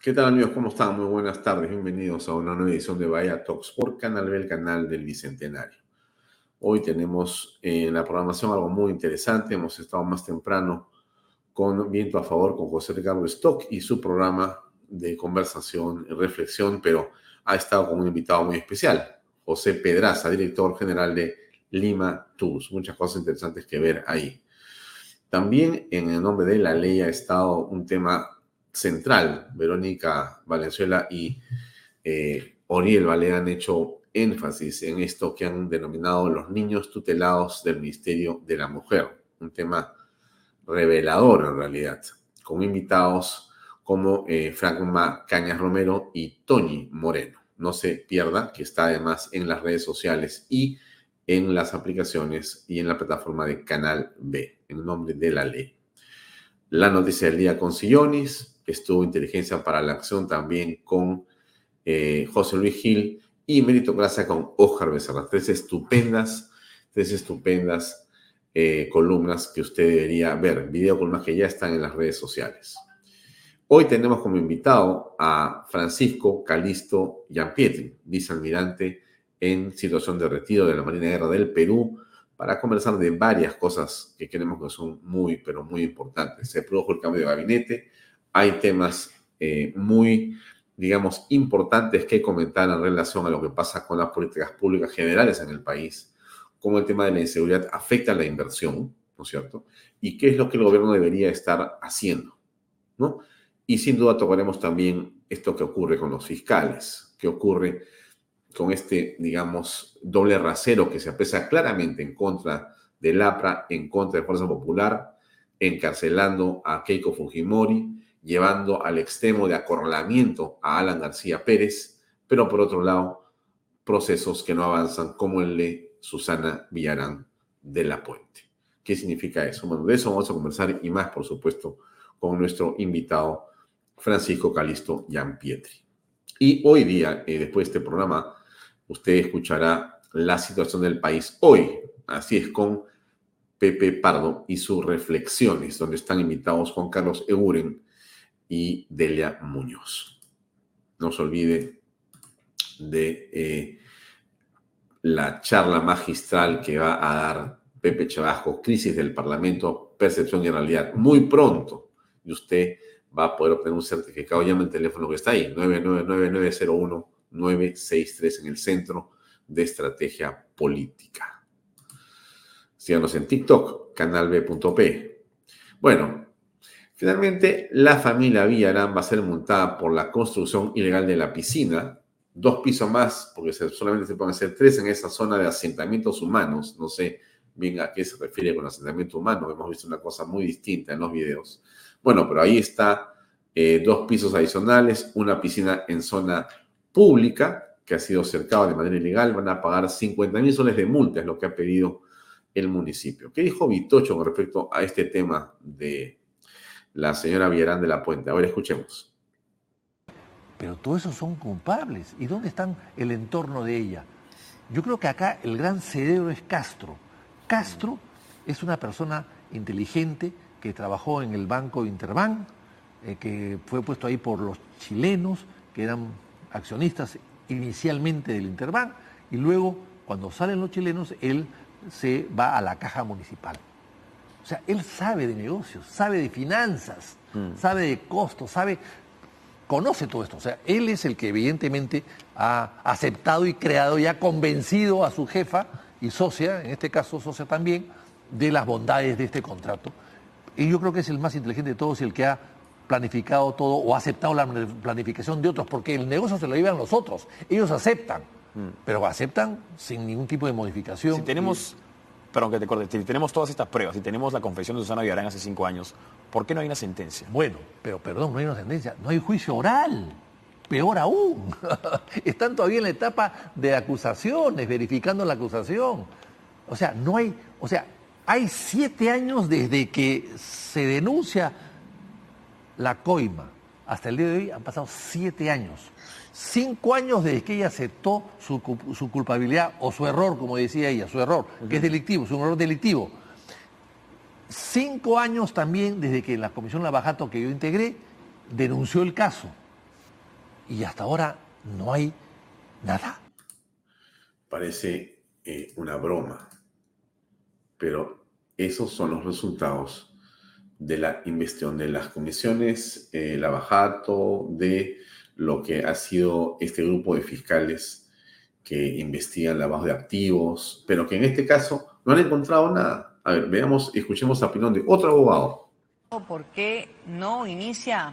¿Qué tal amigos? ¿Cómo están? Muy buenas tardes. Bienvenidos a una nueva edición de Bahía Talks por Canal B, el canal del Bicentenario. Hoy tenemos en la programación algo muy interesante. Hemos estado más temprano con Viento a Favor con José Ricardo Stock y su programa de conversación y reflexión, pero ha estado con un invitado muy especial, José Pedraza, director general de Lima Tours. Muchas cosas interesantes que ver ahí. También en el nombre de la ley ha estado un tema central. Verónica Valenzuela y eh, Oriel Vale han hecho énfasis en esto que han denominado los niños tutelados del Ministerio de la Mujer. Un tema revelador en realidad, con invitados como eh, Frank Cañas Romero y Tony Moreno. No se pierda, que está además en las redes sociales y en las aplicaciones y en la plataforma de Canal B, en nombre de la ley. La noticia del día con Sillonis, estuvo Inteligencia para la Acción también con eh, José Luis Gil y Meritocracia con Ojar Becerra. Tres estupendas, tres estupendas eh, columnas que usted debería ver, video columnas que ya están en las redes sociales. Hoy tenemos como invitado a Francisco Calisto Giampietri, vicealmirante en situación de retiro de la Marina de Guerra del Perú, para conversar de varias cosas que creemos que son muy, pero muy importantes. Se produjo el cambio de gabinete, hay temas eh, muy, digamos, importantes que comentar en relación a lo que pasa con las políticas públicas generales en el país, cómo el tema de la inseguridad afecta a la inversión, ¿no es cierto? Y qué es lo que el gobierno debería estar haciendo, ¿no? Y sin duda tocaremos también esto que ocurre con los fiscales, qué ocurre con este, digamos, doble rasero que se apresa claramente en contra del APRA, en contra de Fuerza Popular, encarcelando a Keiko Fujimori, llevando al extremo de acorralamiento a Alan García Pérez, pero por otro lado, procesos que no avanzan como el de Susana Villarán de la Puente. ¿Qué significa eso? Bueno, de eso vamos a conversar y más, por supuesto, con nuestro invitado Francisco Calisto Pietri. Y hoy día, eh, después de este programa, usted escuchará la situación del país hoy. Así es con Pepe Pardo y sus reflexiones, donde están invitados Juan Carlos Eguren, y Delia Muñoz. No se olvide de eh, la charla magistral que va a dar Pepe Chabajo, Crisis del Parlamento, Percepción y Realidad, muy pronto. Y usted va a poder obtener un certificado. Llame el teléfono que está ahí, 999-901-963 en el Centro de Estrategia Política. Síganos en TikTok, canalb.p. Bueno, Finalmente, la familia Villarán va a ser multada por la construcción ilegal de la piscina, dos pisos más, porque solamente se pueden hacer tres en esa zona de asentamientos humanos. No sé bien a qué se refiere con asentamiento humano, hemos visto una cosa muy distinta en los videos. Bueno, pero ahí está eh, dos pisos adicionales, una piscina en zona pública que ha sido cercada de manera ilegal, van a pagar 50 mil soles de multa, es lo que ha pedido el municipio. ¿Qué dijo Vitocho con respecto a este tema de la señora Villarán de la Puente. A ver, escuchemos. Pero todos esos son culpables. ¿Y dónde están el entorno de ella? Yo creo que acá el gran cerebro es Castro. Castro es una persona inteligente que trabajó en el Banco Interbank, eh, que fue puesto ahí por los chilenos, que eran accionistas inicialmente del Interbank, y luego, cuando salen los chilenos, él se va a la caja municipal. O sea, él sabe de negocios, sabe de finanzas, mm. sabe de costos, sabe, conoce todo esto. O sea, él es el que evidentemente ha aceptado y creado y ha convencido a su jefa y socia, en este caso socia también, de las bondades de este contrato. Y yo creo que es el más inteligente de todos y el que ha planificado todo o ha aceptado la planificación de otros, porque el negocio se lo llevan los otros. Ellos aceptan, mm. pero aceptan sin ningún tipo de modificación. Si tenemos pero que te acuerdes, si tenemos todas estas pruebas, si tenemos la confesión de Susana Villarán hace cinco años, ¿por qué no hay una sentencia? Bueno, pero perdón, no hay una sentencia, no hay juicio oral. peor aún. Están todavía en la etapa de acusaciones, verificando la acusación. O sea, no hay, o sea, hay siete años desde que se denuncia la coima. Hasta el día de hoy han pasado siete años. Cinco años desde que ella aceptó su, su culpabilidad o su error, como decía ella, su error, que es delictivo, es un error delictivo. Cinco años también desde que la Comisión Lavajato que yo integré denunció el caso. Y hasta ahora no hay nada. Parece eh, una broma, pero esos son los resultados de la investigación de las comisiones eh, Lavajato, de lo que ha sido este grupo de fiscales que investigan lavado de activos, pero que en este caso no han encontrado nada. A ver, veamos, escuchemos la opinión de otro abogado. ¿Por qué no inicia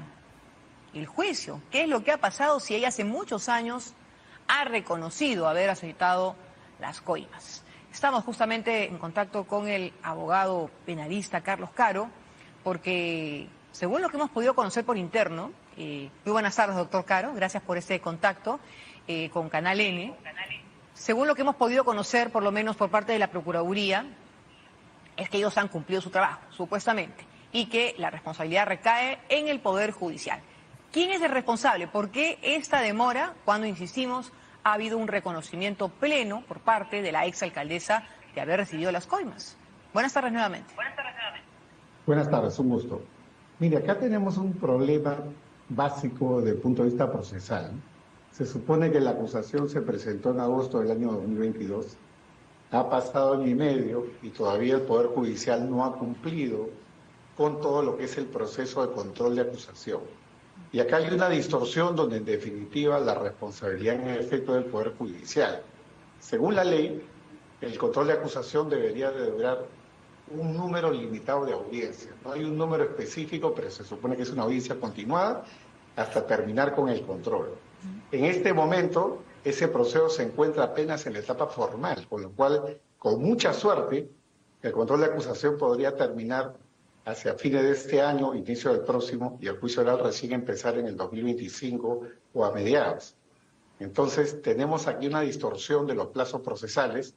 el juicio? ¿Qué es lo que ha pasado si ella hace muchos años ha reconocido haber aceptado las coimas? Estamos justamente en contacto con el abogado penalista Carlos Caro, porque según lo que hemos podido conocer por interno, eh, muy buenas tardes, doctor Caro, gracias por ese contacto eh, con Canal N. Según lo que hemos podido conocer, por lo menos por parte de la Procuraduría, es que ellos han cumplido su trabajo, supuestamente, y que la responsabilidad recae en el Poder Judicial. ¿Quién es el responsable? ¿Por qué esta demora cuando, insistimos, ha habido un reconocimiento pleno por parte de la exalcaldesa de haber recibido las coimas? Buenas tardes nuevamente. Buenas tardes nuevamente. Buenas tardes, un gusto. Mire, acá tenemos un problema básico desde el punto de vista procesal. Se supone que la acusación se presentó en agosto del año 2022. Ha pasado año y medio y todavía el Poder Judicial no ha cumplido con todo lo que es el proceso de control de acusación. Y acá hay una distorsión donde en definitiva la responsabilidad en el efecto del Poder Judicial. Según la ley, el control de acusación debería de durar un número limitado de audiencias. No hay un número específico, pero se supone que es una audiencia continuada hasta terminar con el control. En este momento, ese proceso se encuentra apenas en la etapa formal, con lo cual, con mucha suerte, el control de acusación podría terminar hacia fines de este año, inicio del próximo, y el juicio oral recién empezar en el 2025 o a mediados. Entonces, tenemos aquí una distorsión de los plazos procesales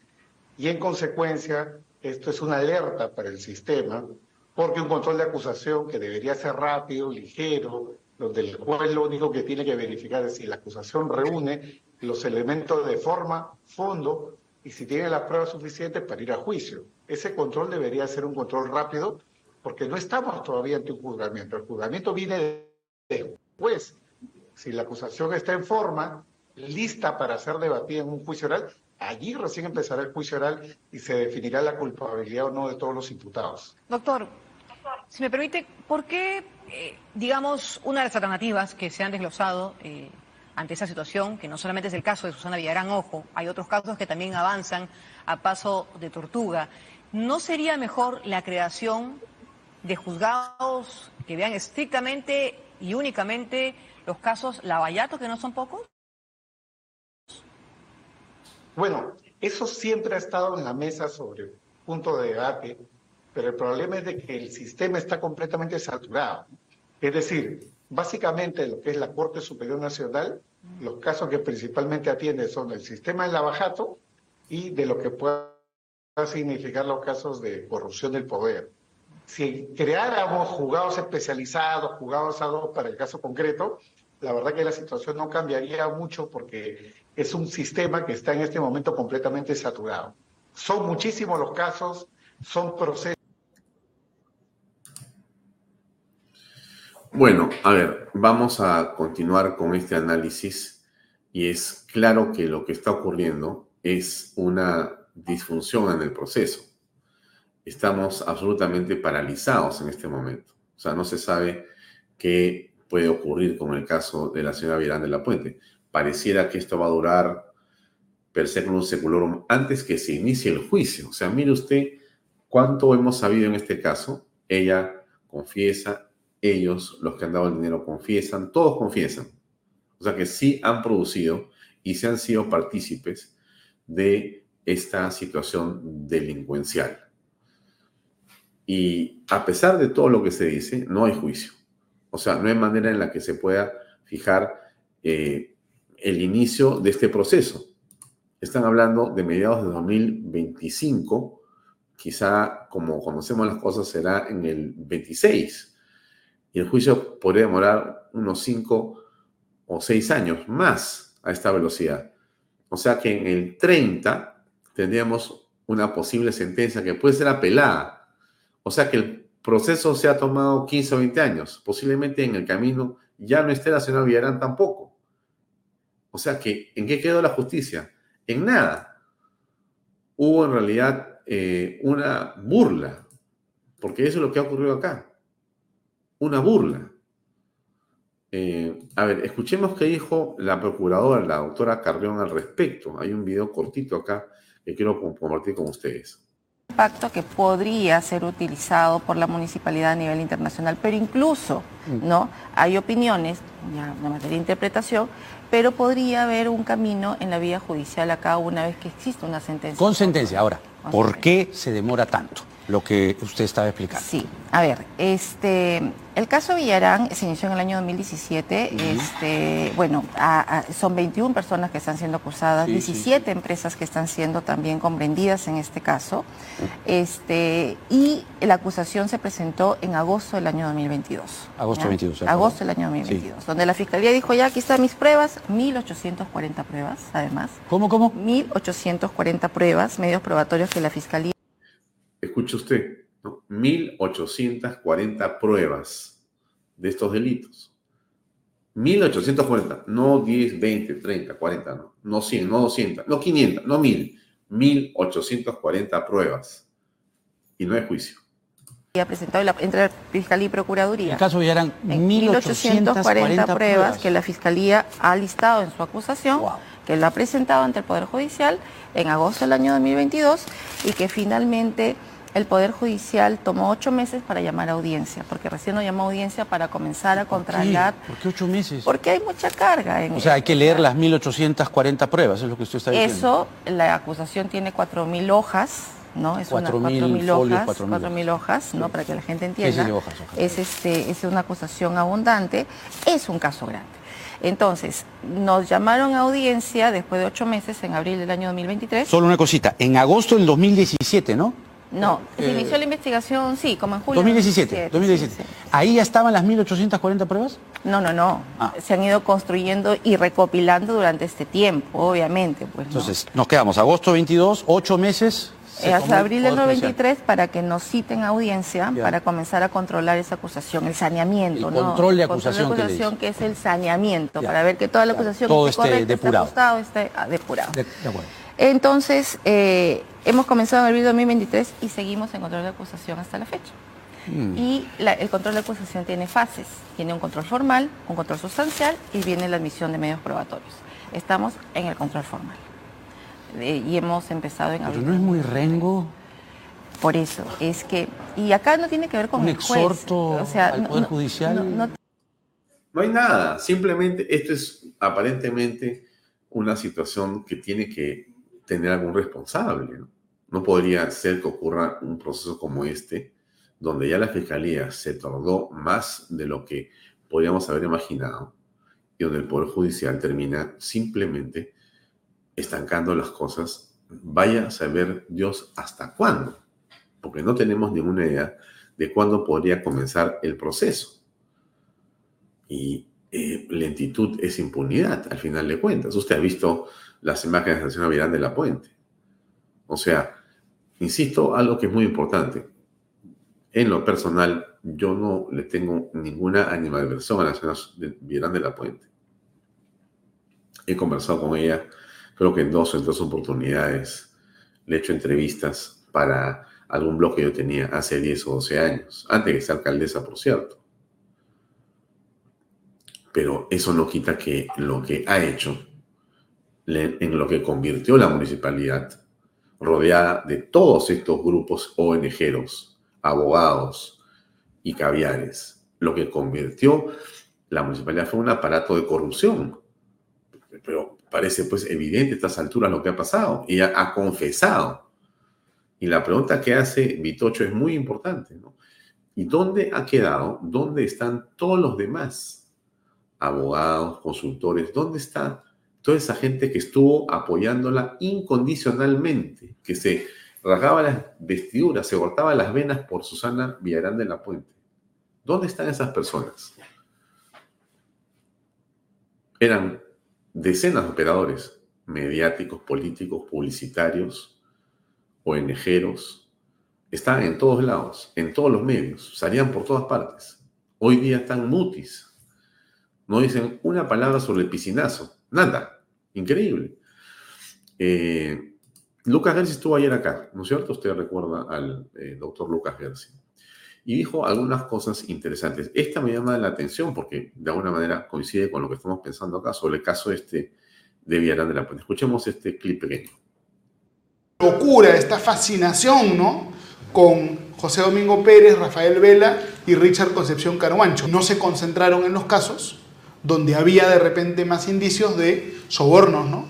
y, en consecuencia, esto es una alerta para el sistema, porque un control de acusación que debería ser rápido, ligero, donde el juez lo único que tiene que verificar es si la acusación reúne los elementos de forma, fondo, y si tiene las pruebas suficientes para ir a juicio. Ese control debería ser un control rápido porque no estamos todavía ante un juzgamiento. El juzgamiento viene después. Si la acusación está en forma, lista para ser debatida en un juicio oral, allí recién empezará el juicio oral y se definirá la culpabilidad o no de todos los imputados. Doctor, si me permite, ¿por qué, eh, digamos, una de las alternativas que se han desglosado eh, ante esa situación, que no solamente es el caso de Susana Villarán, ojo, hay otros casos que también avanzan a paso de tortuga, ¿no sería mejor la creación de juzgados que vean estrictamente y únicamente los casos Lavallato, que no son pocos? Bueno, eso siempre ha estado en la mesa sobre punto de debate, pero el problema es de que el sistema está completamente saturado. Es decir, básicamente lo que es la Corte Superior Nacional, los casos que principalmente atiende son el sistema de lavajato y de lo que pueda significar los casos de corrupción del poder si creáramos juzgados especializados, juzgados ad para el caso concreto, la verdad que la situación no cambiaría mucho porque es un sistema que está en este momento completamente saturado. Son muchísimos los casos, son procesos. Bueno, a ver, vamos a continuar con este análisis y es claro que lo que está ocurriendo es una disfunción en el proceso estamos absolutamente paralizados en este momento. O sea, no se sabe qué puede ocurrir con el caso de la señora Virán de la Puente. Pareciera que esto va a durar per secundum seculorum antes que se inicie el juicio. O sea, mire usted cuánto hemos sabido en este caso. Ella confiesa, ellos, los que han dado el dinero, confiesan, todos confiesan. O sea que sí han producido y se han sido partícipes de esta situación delincuencial. Y a pesar de todo lo que se dice, no hay juicio. O sea, no hay manera en la que se pueda fijar eh, el inicio de este proceso. Están hablando de mediados de 2025, quizá como conocemos las cosas será en el 26, y el juicio podría demorar unos 5 o 6 años más a esta velocidad. O sea que en el 30 tendríamos una posible sentencia que puede ser apelada. O sea que el proceso se ha tomado 15 o 20 años. Posiblemente en el camino ya no esté la señora Villarán tampoco. O sea que, ¿en qué quedó la justicia? En nada. Hubo en realidad eh, una burla, porque eso es lo que ha ocurrido acá. Una burla. Eh, a ver, escuchemos qué dijo la procuradora, la doctora Carrión, al respecto. Hay un video cortito acá que quiero compartir con ustedes impacto que podría ser utilizado por la municipalidad a nivel internacional, pero incluso, mm. ¿no? Hay opiniones, ya una materia de interpretación, pero podría haber un camino en la vía judicial acá una vez que exista una sentencia. Con sentencia, ahora, ¿por qué se demora tanto? Lo que usted estaba explicando. Sí, a ver, este, el caso Villarán se inició en el año 2017. este, bueno, son 21 personas que están siendo acusadas, 17 empresas que están siendo también comprendidas en este caso. Este, y la acusación se presentó en agosto del año 2022. Agosto 2022. Agosto del año 2022, donde la Fiscalía dijo, ya aquí están mis pruebas, 1.840 pruebas, además. ¿Cómo, cómo? 1.840 pruebas, medios probatorios que la Fiscalía... Escucha usted 1.840 pruebas de estos delitos. 1.840, no 10, 20, 30, 40, no, no 100, no 200, no 500, no 1.000, 1.840 pruebas. Y no hay juicio. Ha presentado la, entre Fiscalía y Procuraduría. El caso eran 1.840 pruebas, que la Fiscalía ha listado en su acusación, que lo ha presentado ante el Poder Judicial en agosto del año 2022 y que finalmente el Poder Judicial tomó ocho meses para llamar a audiencia, porque recién no llamó a audiencia para comenzar a contratar. ¿Por qué ocho meses? Porque hay mucha carga. En o sea, hay que leer las 1.840 pruebas, es lo que usted está diciendo. Eso, la acusación tiene 4.000 hojas, ¿no? Es 4.000 hojas, 4.000 hojas, ¿no? Para que la gente entienda. Sí, hojas, Es, este, es una acusación abundante, es un caso grande. Entonces, nos llamaron a audiencia después de ocho meses, en abril del año 2023. Solo una cosita, en agosto del 2017, ¿no? No, se eh, inició la investigación, sí, como en julio. 2017, 2017. ¿Ahí ya estaban las 1.840 pruebas? No, no, no. Ah. Se han ido construyendo y recopilando durante este tiempo, obviamente. Pues, Entonces, nos quedamos agosto 22, ocho meses. Eh, hasta abril del 93 para que nos citen audiencia para comenzar a controlar esa acusación, el saneamiento. El control de acusación. Control de acusación que, es el saneamiento, para ver que toda la acusación Todo esté, depurado. esté ah, depurado. De, acuerdo. Entonces, eh, hemos comenzado en el 2023 y seguimos en control de acusación hasta la fecha. Mm. Y el control de acusación tiene fases. Tiene un control formal, un control sustancial y viene la admisión de medios probatorios. Estamos en el control formal. y hemos empezado en... Pero no es muy rengo. Por eso, es que... Y acá no tiene que ver con un el exhorto o sea, al Poder Judicial. No, no hay nada. Simplemente esto es aparentemente una situación que tiene que tener algún responsable. ¿No? podría ser que ocurra un proceso como este, donde ya la fiscalía se tardó más de lo que podríamos haber imaginado y donde el Poder Judicial termina simplemente estancando las cosas. Vaya a saber Dios hasta cuándo, porque no tenemos ninguna idea de cuándo podría comenzar el proceso. Y eh, lentitud es impunidad, al final de cuentas. Usted ha visto las imágenes de la señora Miranda de la Puente. O sea, insisto, algo que es muy importante. En lo personal, yo no le tengo ninguna animadversión a la señora Miranda de la Puente. He conversado con ella, creo que en dos o tres oportunidades. Le he hecho entrevistas para algún blog que yo tenía hace 10 o 12 años, antes de ser alcaldesa, por cierto. Pero eso no quita que lo que ha hecho en lo que convirtió la municipalidad, rodeada de todos estos grupos ONGeros, abogados y caviares. Lo que convirtió la municipalidad fue un aparato de corrupción. Pero parece pues evidente a estas alturas lo que ha pasado. Ella ha confesado. Y la pregunta que hace Vitocho es muy importante. ¿Y dónde ha quedado? ¿Dónde están todos los demás? abogados, consultores, ¿dónde está toda esa gente que estuvo apoyándola incondicionalmente, que se rasgaba las vestiduras, se cortaba las venas por Susana Villarán de la Puente? ¿Dónde están esas personas? Eran decenas de operadores mediáticos, políticos, publicitarios, ONGeros. Estaban en todos lados, en todos los medios, salían por todas partes. Hoy día están mutis. No dicen una palabra sobre el piscinazo. Nada. Increíble. Eh, Lucas Gersi estuvo ayer acá, ¿no es cierto? Usted recuerda al eh, doctor Lucas Gersi y dijo algunas cosas interesantes. Esta me llama la atención porque de alguna manera coincide con lo que estamos pensando acá sobre el caso este de Villarán de la Puente. Escuchemos este clip pequeño. Locura, esta fascinación, ¿no? Con José Domingo Pérez, Rafael Vela y Richard Concepción Caruancho. No se concentraron en los casos donde había de repente más indicios de sobornos, ¿no?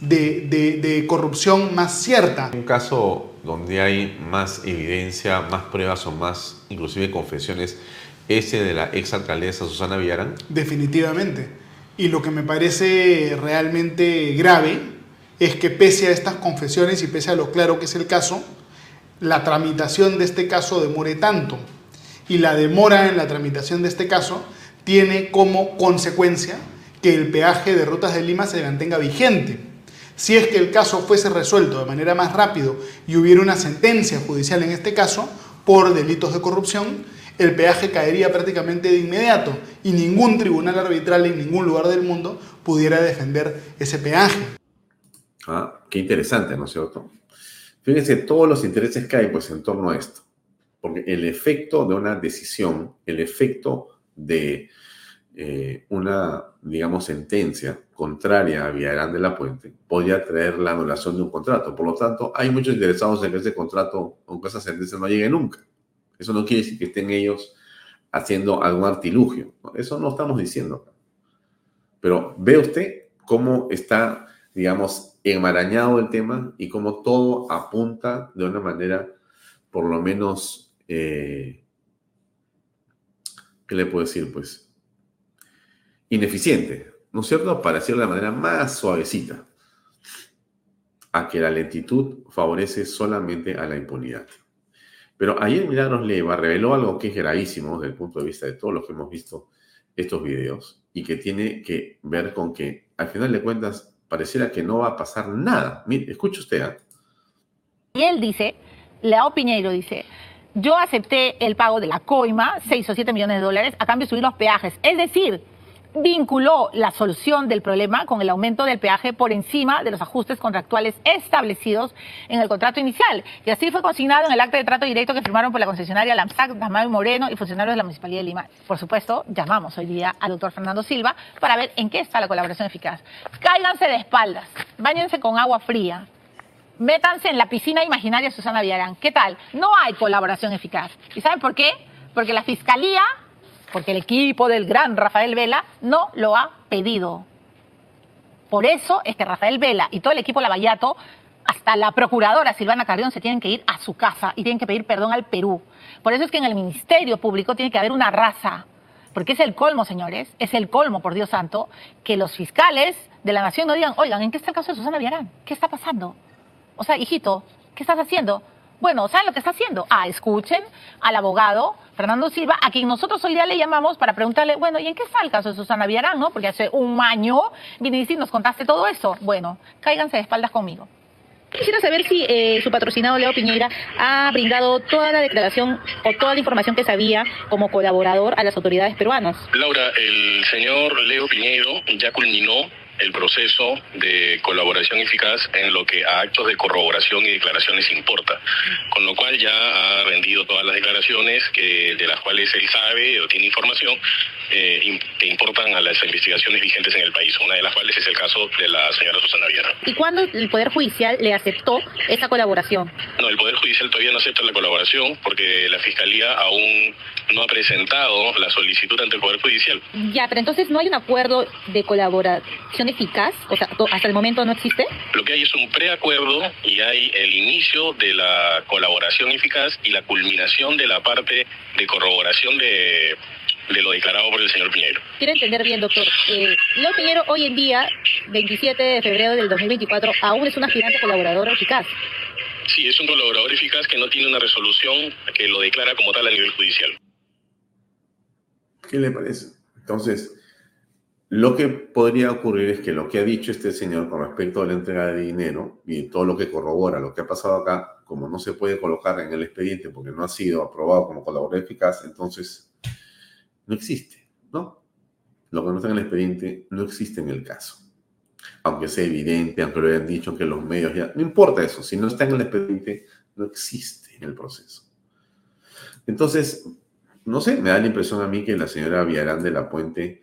De, de, de corrupción más cierta. Un caso donde hay más evidencia, más pruebas o más inclusive confesiones, ese de la ex alcaldesa Susana Villarán? Definitivamente. Y lo que me parece realmente grave es que pese a estas confesiones y pese a lo claro que es el caso, la tramitación de este caso demore tanto. Y la demora en la tramitación de este caso tiene como consecuencia que el peaje de rutas de Lima se mantenga vigente. Si es que el caso fuese resuelto de manera más rápido y hubiera una sentencia judicial en este caso por delitos de corrupción, el peaje caería prácticamente de inmediato y ningún tribunal arbitral en ningún lugar del mundo pudiera defender ese peaje. Ah, qué interesante, ¿no es cierto? Fíjense todos los intereses que hay pues en torno a esto. Porque el efecto de una decisión, el efecto de eh, una, digamos, sentencia contraria a Villarán de la Puente podría traer la anulación de un contrato. Por lo tanto, hay muchos interesados en que ese contrato, aunque esa sentencia no llegue nunca. Eso no quiere decir que estén ellos haciendo algún artilugio. Eso no estamos diciendo. Pero ve usted cómo está, digamos, enmarañado el tema y cómo todo apunta de una manera, por lo menos, eh, ¿qué le puedo decir? Pues ineficiente, ¿no es cierto? Para decirlo de la manera más suavecita, a que la lentitud favorece solamente a la impunidad. Pero ayer Milagros Leva reveló algo que es gravísimo desde el punto de vista de todos los que hemos visto estos videos y que tiene que ver con que al final de cuentas pareciera que no va a pasar nada. Mire, escuche usted. ¿eh? Y él dice, Leo Piñeiro dice, yo acepté el pago de la coima, 6 o 7 millones de dólares, a cambio de subir los peajes. Es decir, vinculó la solución del problema con el aumento del peaje por encima de los ajustes contractuales establecidos en el contrato inicial. Y así fue consignado en el acta de trato directo que firmaron por la concesionaria LAMSAC, Damay Moreno y funcionarios de la Municipalidad de Lima. Por supuesto, llamamos hoy día al doctor Fernando Silva para ver en qué está la colaboración eficaz. Cáiganse de espaldas, báñense con agua fría, métanse en la piscina imaginaria Susana Villarán. ¿Qué tal? No hay colaboración eficaz. ¿Y saben por qué? Porque la Fiscalía porque el equipo del gran Rafael Vela no lo ha pedido. Por eso es que Rafael Vela y todo el equipo Lavallato, hasta la procuradora Silvana Carrión, se tienen que ir a su casa y tienen que pedir perdón al Perú. Por eso es que en el Ministerio Público tiene que haber una raza. Porque es el colmo, señores, es el colmo, por Dios santo, que los fiscales de la nación no digan, oigan, ¿en qué está el caso de Susana Villarán? ¿Qué está pasando? O sea, hijito, ¿qué estás haciendo? Bueno, ¿saben lo que está haciendo? Ah, escuchen al abogado Fernando Silva, a quien nosotros hoy día le llamamos para preguntarle, bueno, ¿y en qué está el caso de Susana Villarán, no? Porque hace un año viniste y nos contaste todo eso. Bueno, cáiganse de espaldas conmigo. Quisiera saber si eh, su patrocinado Leo Piñera ha brindado toda la declaración o toda la información que sabía como colaborador a las autoridades peruanas. Laura, el señor Leo Piñero ya culminó el proceso de colaboración eficaz en lo que a actos de corroboración y declaraciones importa, con lo cual ya ha rendido todas las declaraciones que de las cuales él sabe o tiene información eh, que importan a las investigaciones vigentes en el país, una de las cuales es el caso de la señora Susana Vierra. ¿Y cuándo el Poder Judicial le aceptó esa colaboración? No, el Poder Judicial todavía no acepta la colaboración porque la Fiscalía aún no ha presentado la solicitud ante el Poder Judicial. Ya, pero entonces no hay un acuerdo de colaboración eficaz, o sea, hasta el momento no existe. Lo que hay es un preacuerdo y hay el inicio de la colaboración eficaz y la culminación de la parte de corroboración de de lo declarado por el señor Piñero. Quiero entender bien, doctor. Eh, Leo Piñero hoy en día, 27 de febrero del 2024, aún es un aspirante colaborador eficaz. Sí, es un colaborador eficaz que no tiene una resolución que lo declara como tal a nivel judicial. ¿Qué le parece? Entonces, lo que podría ocurrir es que lo que ha dicho este señor con respecto a la entrega de dinero y todo lo que corrobora lo que ha pasado acá, como no se puede colocar en el expediente porque no ha sido aprobado como colaborador eficaz, entonces no existe, ¿no? Lo que no está en el expediente no existe en el caso. Aunque sea evidente, aunque lo hayan dicho, que los medios ya... No importa eso, si no está en el expediente, no existe en el proceso. Entonces, no sé, me da la impresión a mí que la señora Villarán de la Puente,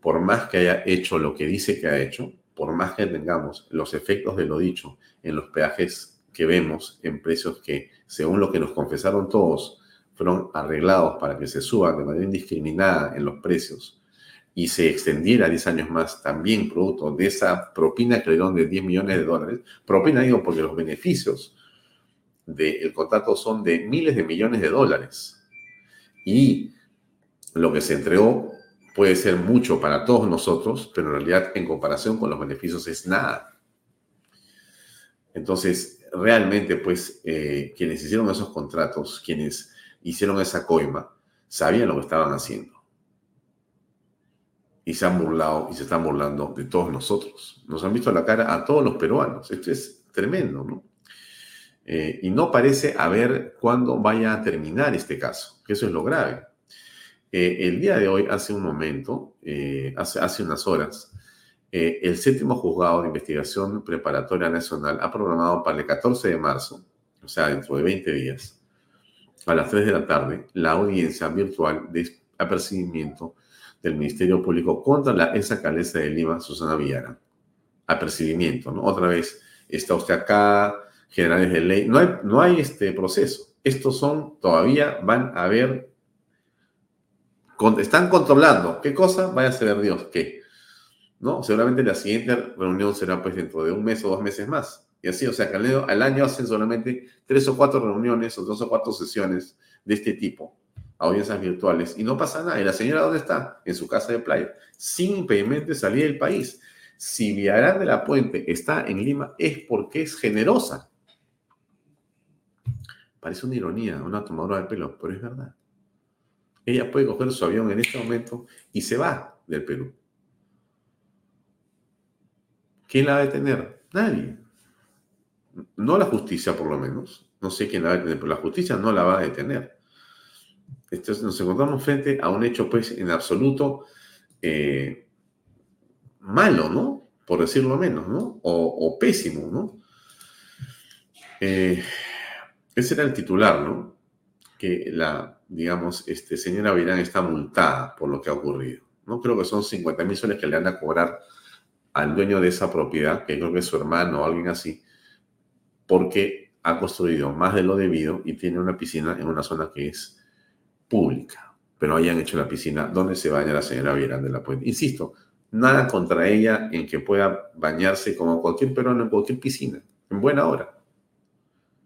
por más que haya hecho lo que dice que ha hecho, por más que tengamos los efectos de lo dicho en los peajes que vemos, en precios que, según lo que nos confesaron todos, fueron arreglados para que se suban de manera indiscriminada en los precios y se extendiera 10 años más, también producto de esa propina que le dieron de 10 millones de dólares. Propina digo porque los beneficios del contrato son de miles de millones de dólares. Y lo que se entregó puede ser mucho para todos nosotros, pero en realidad en comparación con los beneficios es nada. Entonces, realmente, pues, eh, quienes hicieron esos contratos, quienes hicieron esa coima, sabían lo que estaban haciendo. Y se han burlado y se están burlando de todos nosotros. Nos han visto la cara a todos los peruanos. Esto es tremendo, ¿no? Eh, y no parece haber cuándo vaya a terminar este caso, que eso es lo grave. Eh, el día de hoy, hace un momento, eh, hace, unas horas, el séptimo juzgado de investigación preparatoria nacional ha programado para el 14 de marzo, o sea, dentro de 20 días, a las 3 de la tarde la audiencia virtual de apercibimiento del Ministerio Público contra la ex alcaldesa de Lima, Susana Villara. Apercibimiento, ¿no? Otra vez, está usted acá, generales de ley. No hay, no hay este proceso. Estos son, todavía van a ver, están controlando. ¿Qué cosa? Vaya a saber Dios qué. ¿No? Seguramente la siguiente reunión será pues dentro de un mes o dos meses más. Y así, o sea, que al año hacen solamente tres o cuatro reuniones o dos o cuatro sesiones de este tipo, audiencias virtuales, y no pasa nada. ¿Y la señora dónde está? En su casa de playa, sin impedimento salir del país. Si Villarán de la Puente está en Lima es porque es generosa. Parece una ironía, una tomadora de pelo, pero es verdad. Ella puede coger su avión en este momento y se va del Perú. ¿Quién la va a detener? Nadie no la justicia por lo menos, no sé quién la va a detener, pero la justicia no la va a detener. Entonces nos encontramos frente a un hecho pues en absoluto eh, malo, ¿no? Por decirlo menos, ¿no? O, pésimo, ¿no? Eh, ese era el titular, ¿no? Que la, digamos, este, señora Virán está multada por lo que ha ocurrido. No creo que son 50 mil soles que le van a cobrar al dueño de esa propiedad, que creo que es su hermano o alguien así, porque ha construido más de lo debido y tiene una piscina en una zona que es pública. Pero hayan hecho la piscina donde se baña la señora Vieran de la Puente. Insisto, nada contra ella en que pueda bañarse como cualquier peruano en cualquier piscina, en buena hora.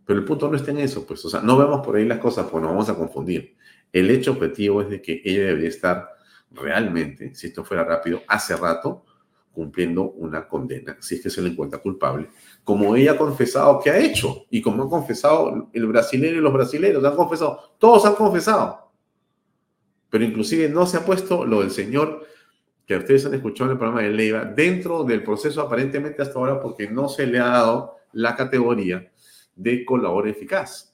Pero el punto no está en eso, pues, o sea, no vemos por ahí las cosas, pues nos vamos a confundir. El hecho objetivo es de que ella debería estar realmente, si esto fuera rápido, hace rato cumpliendo una condena, si es que se le encuentra culpable, como ella ha confesado que ha hecho, y como han confesado el brasileño y los brasileños, han confesado, todos han confesado. Pero inclusive no se ha puesto lo del señor que ustedes han escuchado en el programa de Leiva dentro del proceso aparentemente hasta ahora porque no se le ha dado la categoría de colaborador eficaz.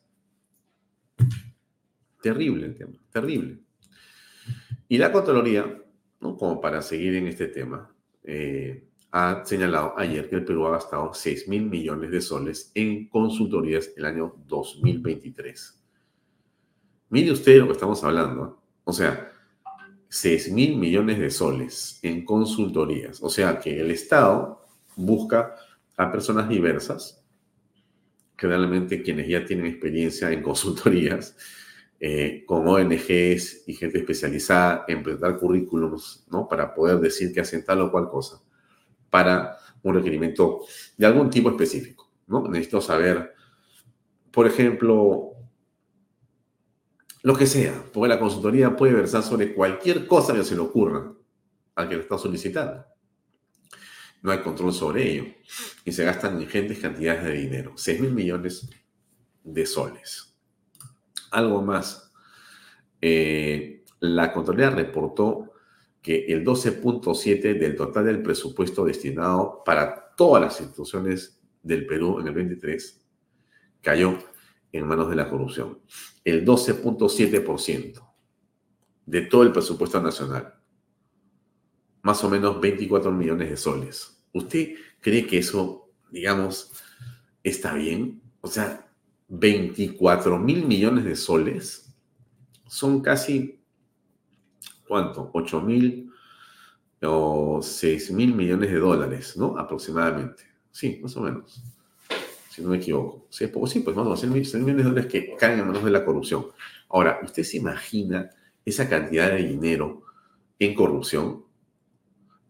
Terrible el tema, terrible. Y la Contraloría, ¿no? como para seguir en este tema, eh, ha señalado ayer que el Perú ha gastado 6 mil millones de soles en consultorías el año 2023. Mire usted lo que estamos hablando. O sea, 6 mil millones de soles en consultorías. O sea que el Estado busca a personas diversas, generalmente quienes ya tienen experiencia en consultorías, eh, con ONGs y gente especializada en presentar currículums, ¿no? Para poder decir que hacen tal o cual cosa, para un requerimiento de algún tipo específico, ¿no? Necesito saber, por ejemplo, lo que sea, porque la consultoría puede versar sobre cualquier cosa que se le ocurra al que le está solicitando. No hay control sobre ello. Y se gastan ingentes cantidades de dinero. 6 mil millones de soles. Algo más. Eh, la Contraloría reportó que el 12.7 del total del presupuesto destinado para todas las instituciones del Perú en el 23 cayó en manos de la corrupción. El 12.7% de todo el presupuesto nacional. Más o menos 24 millones de soles. ¿Usted cree que eso, digamos, está bien? O sea, 24 mil millones de soles son casi, ¿cuánto? 8 mil o 6 mil millones de dólares, ¿no? Aproximadamente. Sí, más o menos si no me equivoco. Es poco, sí, pues vamos, 6 millones de dólares que caen en manos de la corrupción. Ahora, ¿usted se imagina esa cantidad de dinero en corrupción?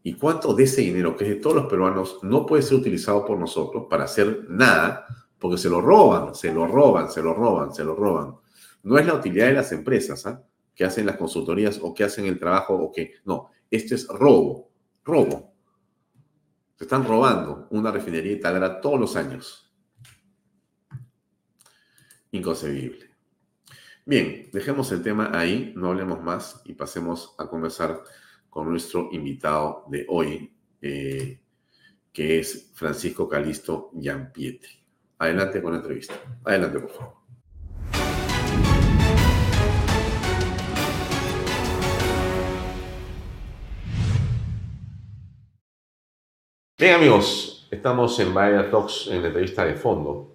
¿Y cuánto de ese dinero, que es de todos los peruanos, no puede ser utilizado por nosotros para hacer nada? Porque se lo roban, se lo roban, se lo roban, se lo roban. No es la utilidad de las empresas ¿ah? Que hacen las consultorías o que hacen el trabajo o que... No, esto es robo, robo. Se están robando una refinería italiana todos los años inconcebible. Bien, dejemos el tema ahí, no hablemos más y pasemos a conversar con nuestro invitado de hoy, eh, que es Francisco Calisto Giampietri. Adelante con la entrevista. Adelante, por favor. Bien, amigos, estamos en Vaya Talks en la entrevista de fondo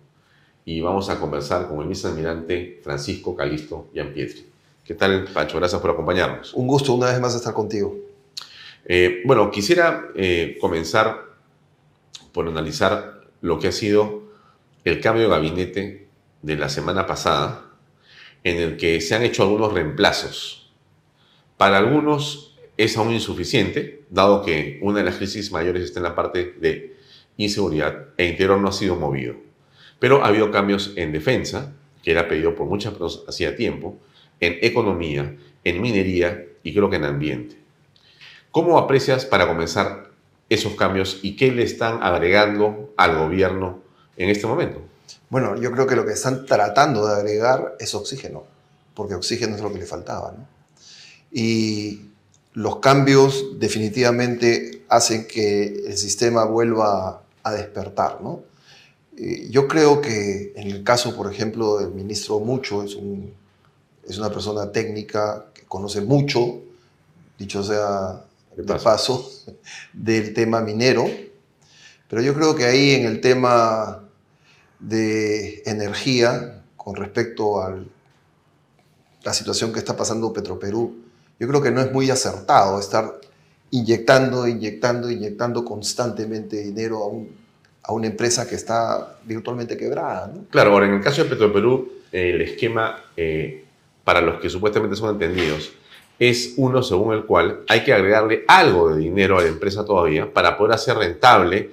y vamos a conversar con el vicealmirante Francisco Calisto Giampietri. ¿Qué tal, Pancho? Gracias por acompañarnos. Un gusto una vez más estar contigo. Eh, bueno, quisiera eh, comenzar por analizar lo que ha sido el cambio de gabinete de la semana pasada, en el que se han hecho algunos reemplazos. Para algunos es aún insuficiente, dado que una de las crisis mayores está en la parte de inseguridad e interior no ha sido movido. Pero ha habido cambios en defensa, que era pedido por muchas personas hacía tiempo, en economía, en minería y creo que en ambiente. ¿Cómo aprecias para comenzar esos cambios y qué le están agregando al gobierno en este momento? Bueno, yo creo que lo que están tratando de agregar es oxígeno, porque oxígeno es lo que le faltaba. Y los cambios definitivamente hacen que el sistema vuelva a despertar. ¿no? Eh, yo creo que en el caso, por ejemplo, del ministro Mucho, es, un, es una persona técnica que conoce mucho, dicho sea de paso, del tema minero, pero yo creo que ahí en el tema de energía, con respecto a la situación que está pasando Petroperú, yo creo que no es muy acertado estar inyectando, inyectando, inyectando constantemente dinero a un a una empresa que está virtualmente quebrada. Claro, ahora en el caso de Petroperú, el esquema eh, para los que supuestamente son entendidos es uno según el cual hay que agregarle algo de dinero a la empresa todavía para poder hacer rentable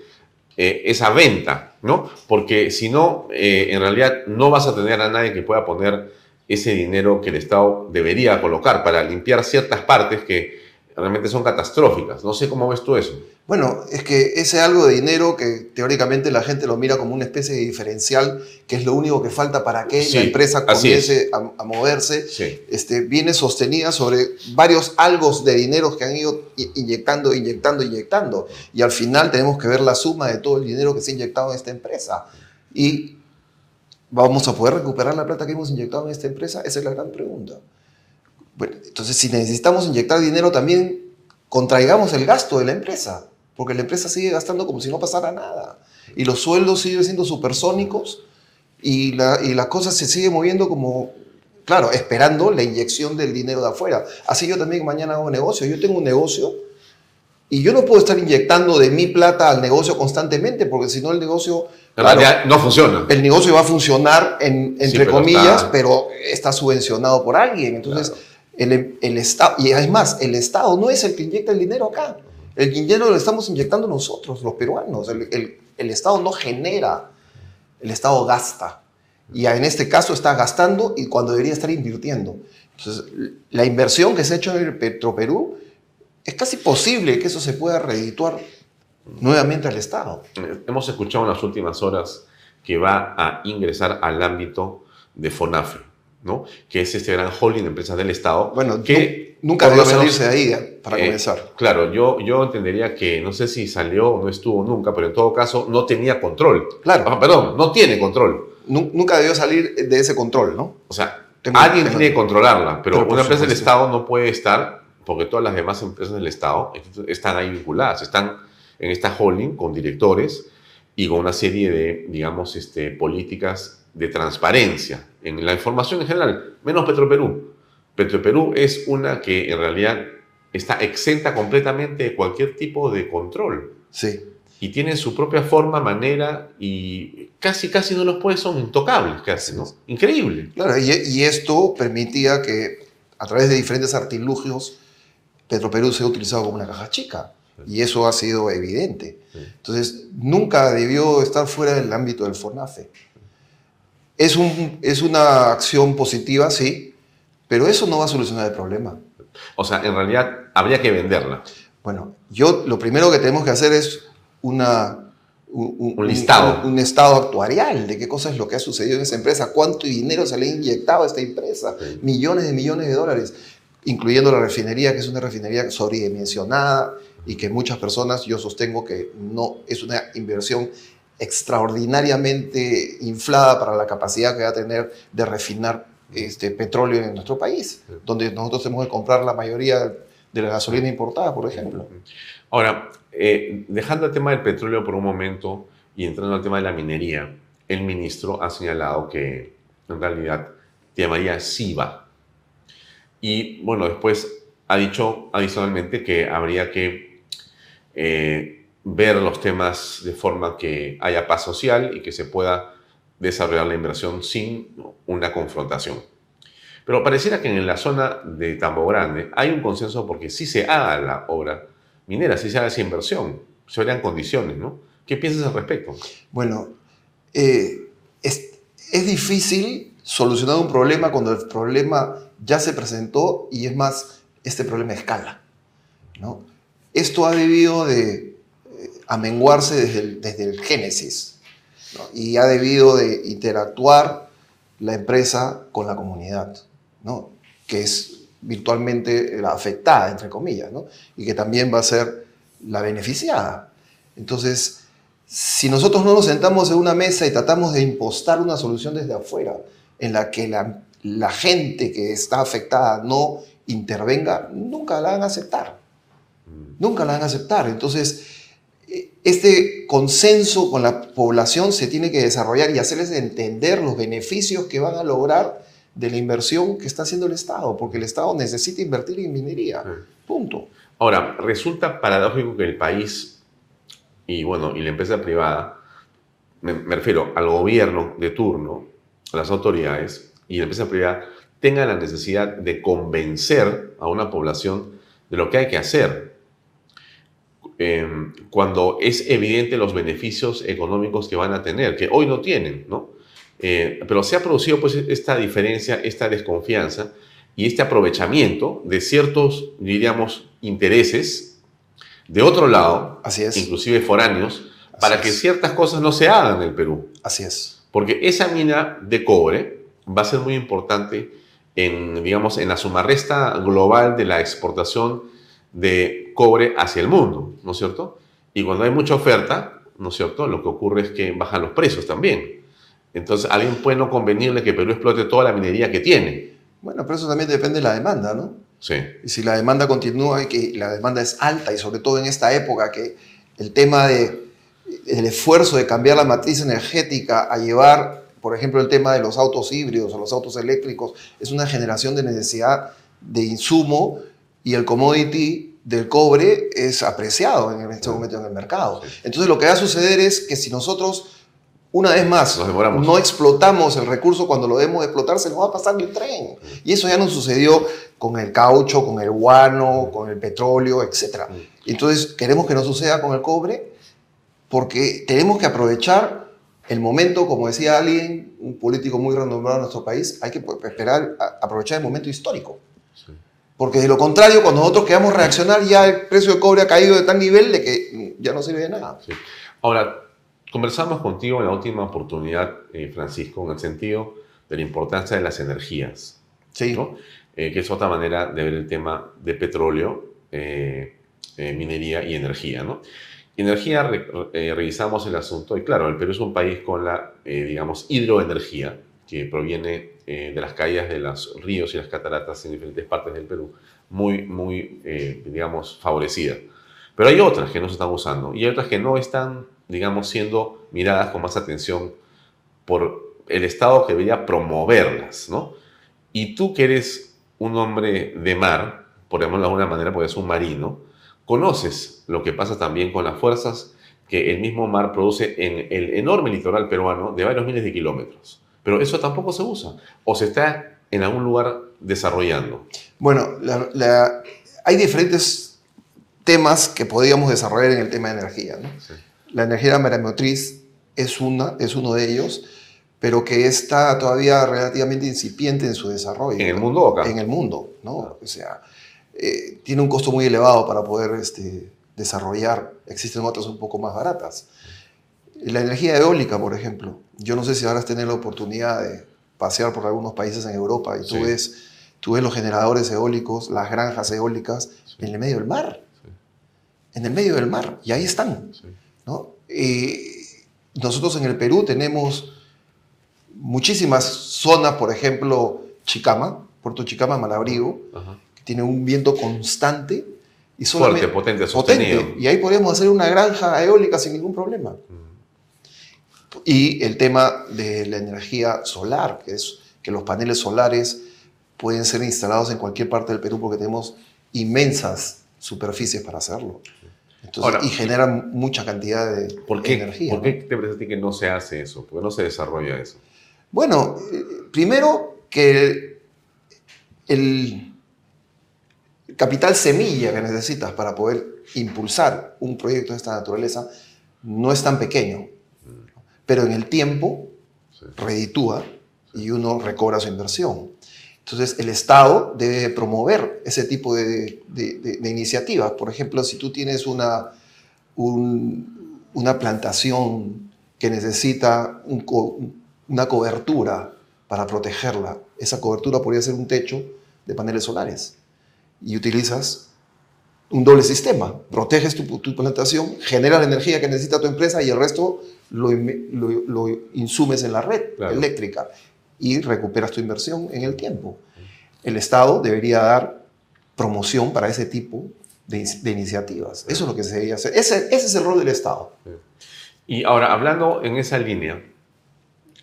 eh, esa venta, ¿no? Porque si no, eh, en realidad no vas a tener a nadie que pueda poner ese dinero que el Estado debería colocar para limpiar ciertas partes que realmente son catastróficas. No sé cómo ves tú eso. Bueno, es que ese algo de dinero que teóricamente la gente lo mira como una especie de diferencial, que es lo único que falta para que la empresa comience a, moverse, este, viene sostenida sobre varios algos de dinero que han ido inyectando, inyectando, inyectando. Y al final tenemos que ver la suma de todo el dinero que se ha inyectado en esta empresa. Y vamos a poder recuperar la plata que hemos inyectado en esta empresa, esa es la gran pregunta. Bueno, entonces si necesitamos inyectar dinero también contraigamos el gasto de la empresa porque la empresa sigue gastando como si no pasara nada. Y los sueldos siguen siendo supersónicos y la, y la cosa se sigue moviendo como, claro, esperando la inyección del dinero de afuera. Así yo también mañana hago negocio. Yo tengo un negocio y yo no puedo estar inyectando de mi plata al negocio constantemente porque si no el negocio... no funciona. El negocio va a funcionar en, entre comillas, pero está subvencionado por alguien. Entonces, el, el Estado, y además, el Estado no es el que inyecta el dinero acá. El dinero lo estamos inyectando nosotros, los peruanos. El, Estado no genera, el Estado gasta. Y en este caso está gastando y cuando debería estar invirtiendo. Entonces, la inversión que se ha hecho en el Petroperú, es casi posible que eso se pueda redituar nuevamente al Estado. Hemos escuchado en las últimas horas que va a ingresar al ámbito de FONAFE, ¿no? que es este gran holding de empresas del Estado. Bueno, que nunca debió salirse de ahí ¿eh? para eh, comenzar. Claro, yo, yo entendería que no sé si salió o no estuvo nunca, pero en todo caso no tenía control. Claro. Ah, perdón, no tiene control. Nunca debió salir de ese control, ¿no? O sea, alguien tiene que controlarla, pero, una empresa del Estado no puede estar, porque todas las demás empresas del Estado están ahí vinculadas, están en esta holding con directores y con una serie de, digamos, este, políticas de transparencia en la información en general, menos Petroperú. Petroperú es una que en realidad está exenta completamente de cualquier tipo de control. Sí. Y tiene su propia forma, manera y casi, casi no los puede, son intocables casi, ¿no? Increíble. Claro, y, y esto permitía que a través de diferentes artilugios Petroperú sea utilizado como una caja chica. Y eso ha sido evidente. Entonces, nunca debió estar fuera del ámbito del FONAFE. Es, un, es una acción positiva, sí, pero eso no va a solucionar el problema. O sea, en realidad habría que venderla. Bueno, yo lo primero que tenemos que hacer es una, un, listado. Un, estado actuarial de qué cosa es lo que ha sucedido en esa empresa, cuánto dinero se le ha inyectado a esta empresa, millones de millones de dólares, incluyendo la refinería, que es una refinería sobredimensionada, y que muchas personas, yo sostengo que no es una inversión extraordinariamente inflada para la capacidad que va a tener de refinar este petróleo en nuestro país, donde nosotros tenemos que comprar la mayoría de la gasolina importada, por ejemplo. Ahora, eh, dejando el tema del petróleo por un momento y entrando al tema de la minería, el ministro ha señalado que en realidad llamaría SIVA. Y bueno, después ha dicho adicionalmente que habría que eh, ver los temas de forma que haya paz social y que se pueda desarrollar la inversión sin una confrontación. Pero pareciera que en la zona de Tambo Grande hay un consenso porque si se haga la obra minera, si se haga esa inversión, se verían condiciones, ¿no? ¿Qué piensas al respecto? Bueno, eh, es, es difícil solucionar un problema cuando el problema ya se presentó y es más, este problema escala, ¿no? Esto ha debido de eh, amenguarse desde el, desde el génesis y ha debido de interactuar la empresa con la comunidad, ¿no? que es virtualmente la afectada, entre comillas, ¿no? y que también va a ser la beneficiada. Entonces, si nosotros no nos sentamos en una mesa y tratamos de impostar una solución desde afuera, en la que la, la gente que está afectada no intervenga, nunca la van a aceptar nunca la van a aceptar. Entonces, e, este consenso con la población se tiene que desarrollar y hacerles entender los beneficios que van a lograr de la inversión que está haciendo el Estado, porque el Estado necesita invertir en minería. Punto. Ahora, resulta paradójico que el país y bueno, y la empresa privada, me, me refiero al gobierno de turno, a las autoridades y la empresa privada tengan la necesidad de convencer a una población de lo que hay que hacer Em, cuando es evidente los beneficios económicos que van a tener, que hoy no tienen, ¿no? Eh, pero se ha producido pues esta diferencia, esta desconfianza y este aprovechamiento de ciertos, diríamos, intereses de otro lado, Así es. inclusive foráneos, para que ciertas cosas no se hagan en el Perú. Así es. Porque esa mina de cobre va a ser muy importante en, digamos, en la sumarresta global de la exportación de cobre hacia el mundo, ¿no es cierto? Y cuando hay mucha oferta, ¿no es cierto? Lo que ocurre es que bajan los precios también. Entonces, a alguien puede no convenirle que Perú explote toda la minería que tiene. Bueno, pero eso también depende de la demanda, ¿no? Sí. Y si la demanda continúa y que la demanda es alta, y sobre todo en esta época que el tema de el esfuerzo de cambiar la matriz energética a llevar, por ejemplo, el tema de los autos híbridos o los autos eléctricos, es una generación de necesidad de insumo y el commodity del cobre es apreciado en este momento en el mercado. Entonces lo que va a suceder es que si nosotros, una vez más, no explotamos el recurso cuando lo debemos explotar, se nos va a pasar el tren. Y eso ya no sucedió con el caucho, con el guano, con el petróleo, etc. Entonces queremos que no suceda con el cobre porque tenemos que aprovechar el momento, como decía alguien, un político muy renombrado en nuestro país, hay que esperar, aprovechar el momento histórico. Porque de lo contrario, cuando nosotros queramos reaccionar, ya el precio de cobre ha caído de tal nivel de que ya no sirve de nada. Ahora, conversamos contigo en la última oportunidad, eh, Francisco, en el sentido de la importancia de las energías. Sí. Eh, que es otra manera de ver el tema de petróleo, eh, minería y energía. ¿no? Energía, revisamos el asunto y claro, el Perú es un país con la, digamos, hidroenergía, que proviene de las caídas de los ríos y las cataratas en diferentes partes del Perú, muy, muy, digamos, favorecida. Pero hay otras que no se están usando y hay otras que no están, digamos, siendo miradas con más atención por el Estado que debería promoverlas, ¿no? Y tú que eres un hombre de mar, por llamarlo de alguna manera, porque es un marino, conoces lo que pasa también con las fuerzas que el mismo mar produce en el enorme litoral peruano de varios miles de kilómetros. Pero eso tampoco se usa, o se está en algún lugar desarrollando. Bueno, hay diferentes temas que podríamos desarrollar en el tema de energía. ¿no? La energía maremotriz es, una, es uno de ellos pero que está todavía relativamente incipiente en su desarrollo. ¿En el mundo acá? En el mundo, ¿no? O sea, eh, tiene un costo muy elevado para poder este, desarrollar. Existen otras un poco más baratas. La energía eólica, por ejemplo. Yo no sé si ahora has tenido la oportunidad de pasear por algunos países en Europa y tú, ves, tú ves los generadores eólicos, las granjas eólicas en el medio del mar. En el medio del mar. Y ahí están. ¿no? nosotros en el Perú tenemos muchísimas zonas, por ejemplo, Chicama, Puerto Chicama, Malabrigo, tiene un viento constante y Fuerte, potente, sostenido. Y ahí podríamos hacer una granja eólica sin ningún problema. Y el tema de la energía solar, que es que los paneles solares pueden ser instalados en cualquier parte del Perú porque tenemos inmensas superficies para hacerlo. y generan mucha cantidad de, ¿por qué, energía. ¿Por qué te parece que no se hace eso? ¿Por qué no se desarrolla eso? Bueno, primero que el capital semilla que necesitas para poder impulsar un proyecto de esta naturaleza no es tan pequeño, pero en el tiempo reditúa y uno recobra su inversión. Entonces, el Estado debe promover ese tipo de, iniciativas. Por ejemplo, si tú tienes una, una plantación que necesita un, una cobertura para protegerla. Esa cobertura podría ser un techo de paneles solares. Y utilizas un doble sistema. Proteges tu, plantación, genera la energía que necesita tu empresa y el resto lo, insumes en la red eléctrica y recuperas tu inversión en el tiempo. El Estado debería dar promoción para ese tipo de, iniciativas. Eso es lo que se debería hacer. Ese, ese es el rol del Estado. Y ahora, hablando en esa línea,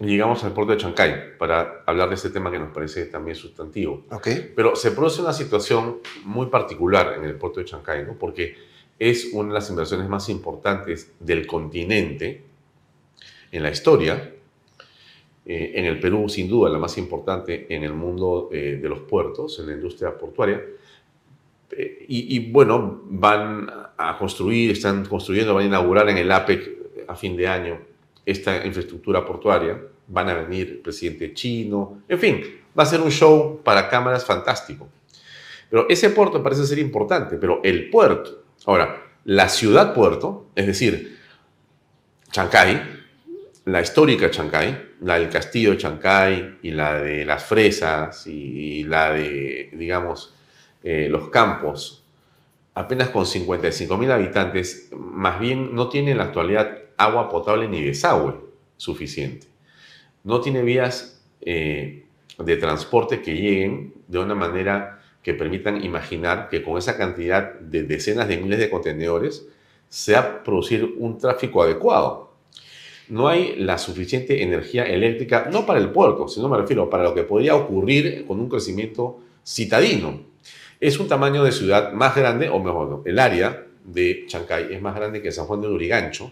llegamos al puerto de Chancay para hablar de este tema que nos parece también sustantivo. Okay. Pero se produce una situación muy particular en el puerto de Chancay, ¿no? porque es una de las inversiones más importantes del continente en la historia. Eh, en el Perú, sin duda, la más importante en el mundo eh, de los puertos, en la industria portuaria. Eh, y, y, bueno, van a construir, están construyendo, van a inaugurar en el APEC a fin de año esta infraestructura portuaria van a venir el presidente chino, en fin, va a ser un show para cámaras fantástico. Pero ese puerto parece ser importante, pero el puerto, ahora, la ciudad puerto, es decir, Chancay, la histórica Chancay, la del castillo de Chancay y la de las fresas y, la de, digamos, eh, los campos, apenas con 55 mil habitantes, más bien no tiene en la actualidad agua potable ni desagüe suficiente no tiene vías eh, de transporte que lleguen de una manera que permitan imaginar que con esa cantidad de decenas de miles de contenedores sea producir un tráfico adecuado. No hay la suficiente energía eléctrica, no para el puerto, sino me refiero para lo que podría ocurrir con un crecimiento citadino. Es un tamaño de ciudad más grande, o mejor, el área de Chancay es más grande que San Juan de Lurigancho,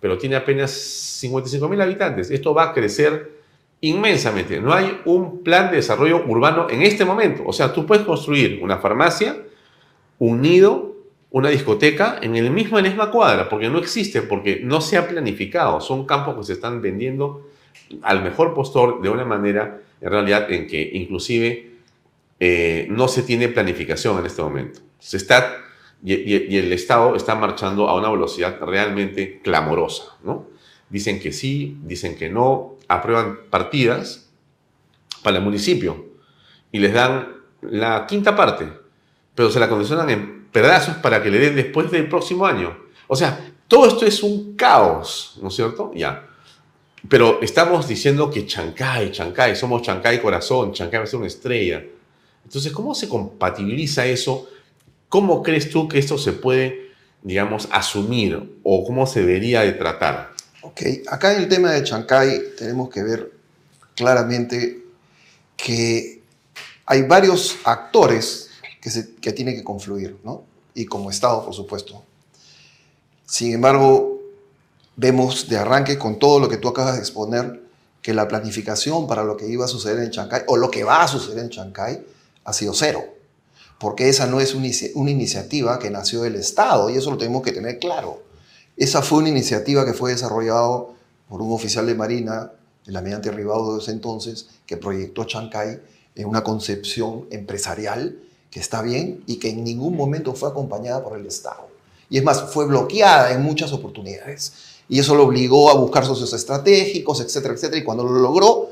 pero tiene apenas 55 mil habitantes. Esto va a crecer inmensamente. No hay un plan de desarrollo urbano en este momento. O sea, tú puedes construir una farmacia, un nido una discoteca en el mismo, en la misma cuadra, porque no existe, porque no se ha planificado. Son campos que se están vendiendo al mejor postor de una manera, en realidad, en que inclusive eh, no se tiene planificación en este momento. Se está, y, el Estado está marchando a una velocidad realmente clamorosa, ¿no? Dicen que sí, dicen que no, aprueban partidas para el municipio y les dan la quinta parte, pero se la condicionan en pedazos para que le den después del próximo año. O sea, todo esto es un caos, ¿no es cierto? Ya. Pero estamos diciendo que Chancay, Chancay, somos Chancay corazón, Chancay va a ser una estrella. Entonces, ¿cómo se compatibiliza eso? ¿Cómo crees tú que esto se puede, digamos, asumir o cómo se debería de tratar? Ok, acá en el tema de Chancay tenemos que ver claramente que hay varios actores que, se, que tiene que confluir, ¿no? Y como Estado, por supuesto. Sin embargo, vemos de arranque con todo lo que tú acabas de exponer, que la planificación para lo que iba a suceder en Chancay, o lo que va a suceder en Chancay, ha sido cero. Porque esa no es una iniciativa que nació del Estado, y eso lo tenemos que tener claro. Esa fue una iniciativa que fue desarrollada por un oficial de Marina, el almirante Ribaudo de ese entonces, que proyectó Chancay en una concepción empresarial que está bien y que en ningún momento fue acompañada por el Estado. Y es más, fue bloqueada en muchas oportunidades. Y eso lo obligó a buscar socios estratégicos, etcétera, etcétera. Y cuando lo logró,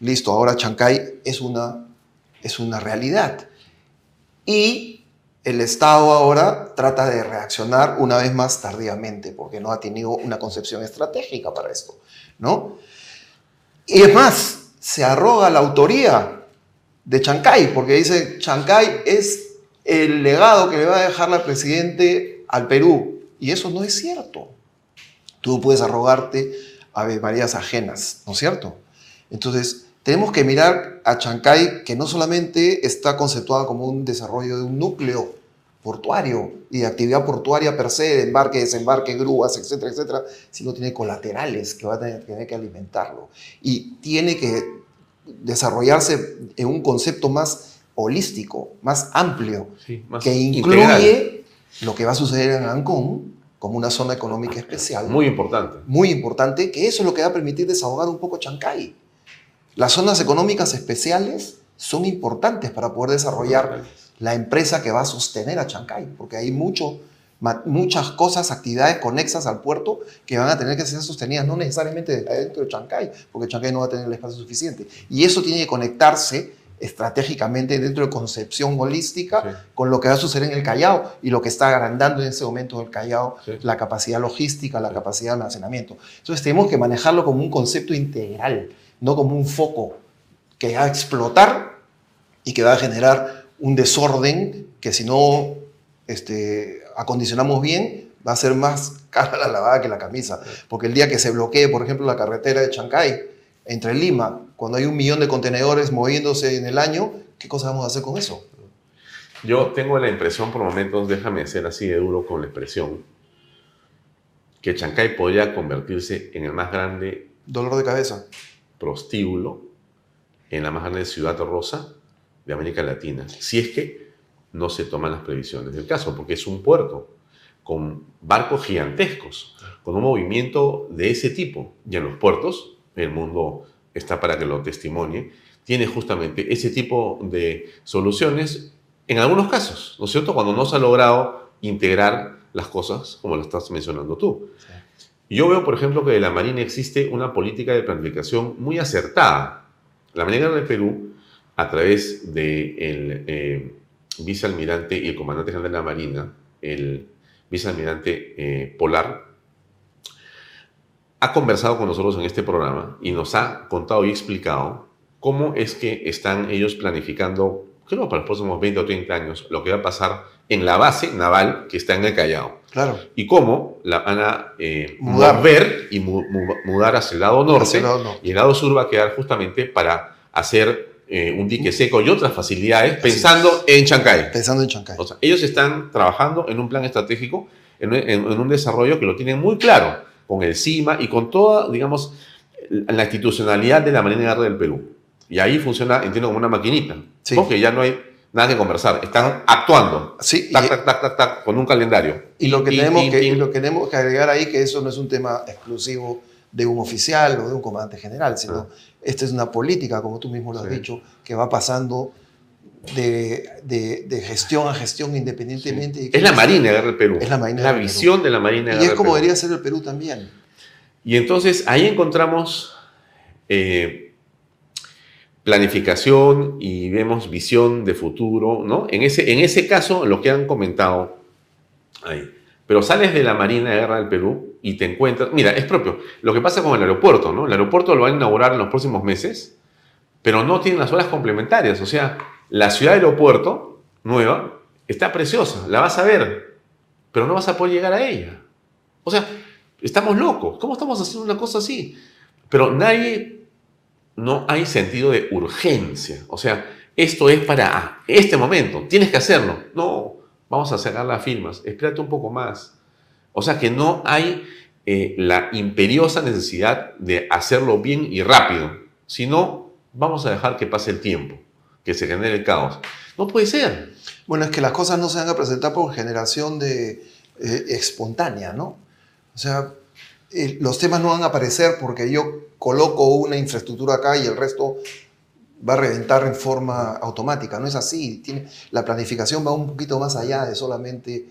listo, ahora Chancay es una, es una realidad. Y el Estado ahora trata de reaccionar una vez más tardíamente, porque no ha tenido una concepción estratégica para esto, ¿no? Y es más, se arroga la autoría de Chancay, porque dice, Chancay es el legado que le va a dejar la presidente al Perú. Y eso no es cierto. Tú puedes arrogarte a Marías ajenas, ¿no es cierto? Entonces, tenemos que mirar a Chancay, que no solamente está conceptuada como un desarrollo de un núcleo portuario y de actividad portuaria per se, de embarque, desembarque, grúas, etcétera, etcétera, sino tiene colaterales que va a tener, tener que alimentarlo. Y tiene que desarrollarse en un concepto más holístico, más amplio, que incluye lo que va a suceder en Ancón como una zona económica especial. Muy importante. Muy importante, que eso es lo que va a permitir desahogar un poco Chancay. Las zonas económicas especiales son importantes para poder desarrollar la empresa que va a sostener a Chancay, porque hay mucho muchas cosas, actividades conexas al puerto que van a tener que ser sostenidas, no necesariamente dentro de Chancay, porque Chancay no va a tener el espacio suficiente. Y eso tiene que conectarse estratégicamente dentro de concepción holística con lo que va a suceder en el Callao y lo que está agrandando en ese momento el Callao, la capacidad logística, la capacidad de almacenamiento. Entonces tenemos que manejarlo como un concepto integral, no como un foco que va a explotar y que va a generar un desorden que si no este, acondicionamos bien, va a ser más cara la lavada que la camisa. Porque el día que se bloquee, por ejemplo, la carretera de Chancay, entre Lima, cuando hay un millón de contenedores moviéndose en el año, ¿qué cosa vamos a hacer con eso? Yo tengo la impresión por momentos, déjame ser así de duro con la expresión, que Chancay podría convertirse en el más grande... Dolor de cabeza. Prostíbulo en la más grande ciudad rosa de América Latina. Si es que no se toman las previsiones del caso, porque es un puerto con barcos gigantescos, con un movimiento de ese tipo. Y en los puertos, el mundo está para que lo testimonie, tiene justamente ese tipo de soluciones en algunos casos, ¿no es cierto? Cuando no se ha logrado integrar las cosas como lo estás mencionando tú. Yo veo, por ejemplo, que de la Marina existe una política de planificación muy acertada. La Marina de Perú, a través de el, eh, vicealmirante y el comandante general de la Marina, el vicealmirante eh, Polar, ha conversado con nosotros en este programa y nos ha contado y explicado cómo es que están ellos planificando, creo para los próximos 20 o 30 años, lo que va a pasar en la base naval que está en el Callao. Claro. Y cómo la van a eh, mover y mudar hacia el lado norte. el lado norte. Y el lado sur va a quedar justamente para hacer eh, un dique seco y otras facilidades pensando en Chancay. Pensando en Chancay. O sea, ellos están trabajando en un plan estratégico, en, un desarrollo que lo tienen muy claro, con el CIMA y con toda, digamos, la institucionalidad de la Marina de Guerra del Perú. Y ahí funciona, entiendo, como una maquinita. Porque ya no hay nada que conversar, están actuando. Sí, tac, tac, tac, tac, tac, con un calendario. Y lo que, tenemos, que, lo que tenemos que agregar ahí que eso no es un tema exclusivo de un oficial o de un comandante general, sino ah. esta es una política, como tú mismo lo has dicho, que va pasando de, de, gestión a gestión independientemente. es la Marina de Perú. Es la Marina La visión de la Marina de Y es como debería ser el Perú también. Y entonces ahí encontramos eh, planificación y vemos visión de futuro, ¿no? En ese, en ese caso, lo que han comentado ahí. Pero sales de la Marina de Guerra del Perú y te encuentras. Mira, es propio. Lo que pasa con el aeropuerto, ¿no? El aeropuerto lo van a inaugurar en los próximos meses, pero no tiene las horas complementarias. O sea, la ciudad aeropuerto nueva está preciosa, la vas a ver, pero no vas a poder llegar a ella. O sea, estamos locos. ¿Cómo estamos haciendo una cosa así? Pero nadie, no hay sentido de urgencia. O sea, esto es para este momento, tienes que hacerlo. No, vamos a sacar las firmas, espérate un poco más. O sea que no hay eh, la imperiosa necesidad de hacerlo bien y rápido, sino vamos a dejar que pase el tiempo que se genere el caos. No puede ser. Bueno, es que las cosas no se van a presentar por generación de eh, espontánea, ¿no? O sea, eh, los temas no van a aparecer porque yo coloco una infraestructura acá y el resto va a reventar en forma automática. No es así. Tiene, la planificación va un poquito más allá de solamente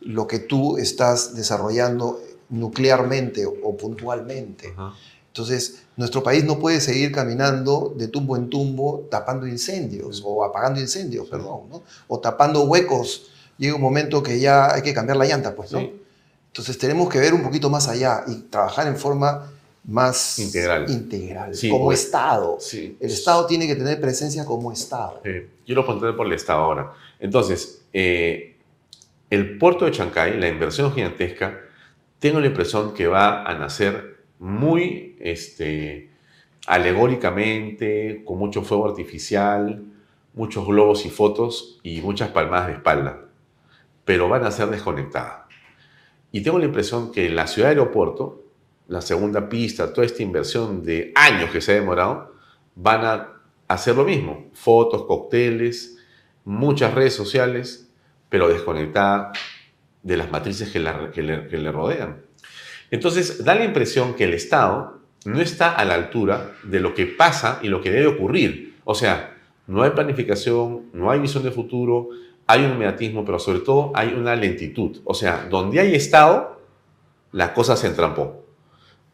lo que tú estás desarrollando nuclearmente o, puntualmente. Entonces, nuestro país no puede seguir caminando de tumbo en tumbo tapando incendios o apagando incendios, perdón, ¿no? o tapando huecos. Llega un momento que ya hay que cambiar la llanta, pues, ¿no? Entonces tenemos que ver un poquito más allá y trabajar en forma más integral, integral como Estado. El Estado tiene que tener presencia como Estado. Yo lo pondré por el Estado ahora. Entonces, eh, el puerto de Chancay, la inversión gigantesca, tengo la impresión que va a nacer muy este, alegóricamente, con mucho fuego artificial, muchos globos y fotos y muchas palmadas de espalda, pero van a ser desconectadas. Y tengo la impresión que la ciudad de aeropuerto, la segunda pista, toda esta inversión de años que se ha demorado, van a hacer lo mismo. Fotos, cócteles, muchas redes sociales, pero desconectada de las matrices que, que le rodean. Entonces, da la impresión que el Estado no está a la altura de lo que pasa y lo que debe ocurrir. O sea, no hay planificación, no hay visión de futuro, hay un inmediatismo, pero sobre todo hay una lentitud. O sea, donde hay Estado, la cosa se entrampó.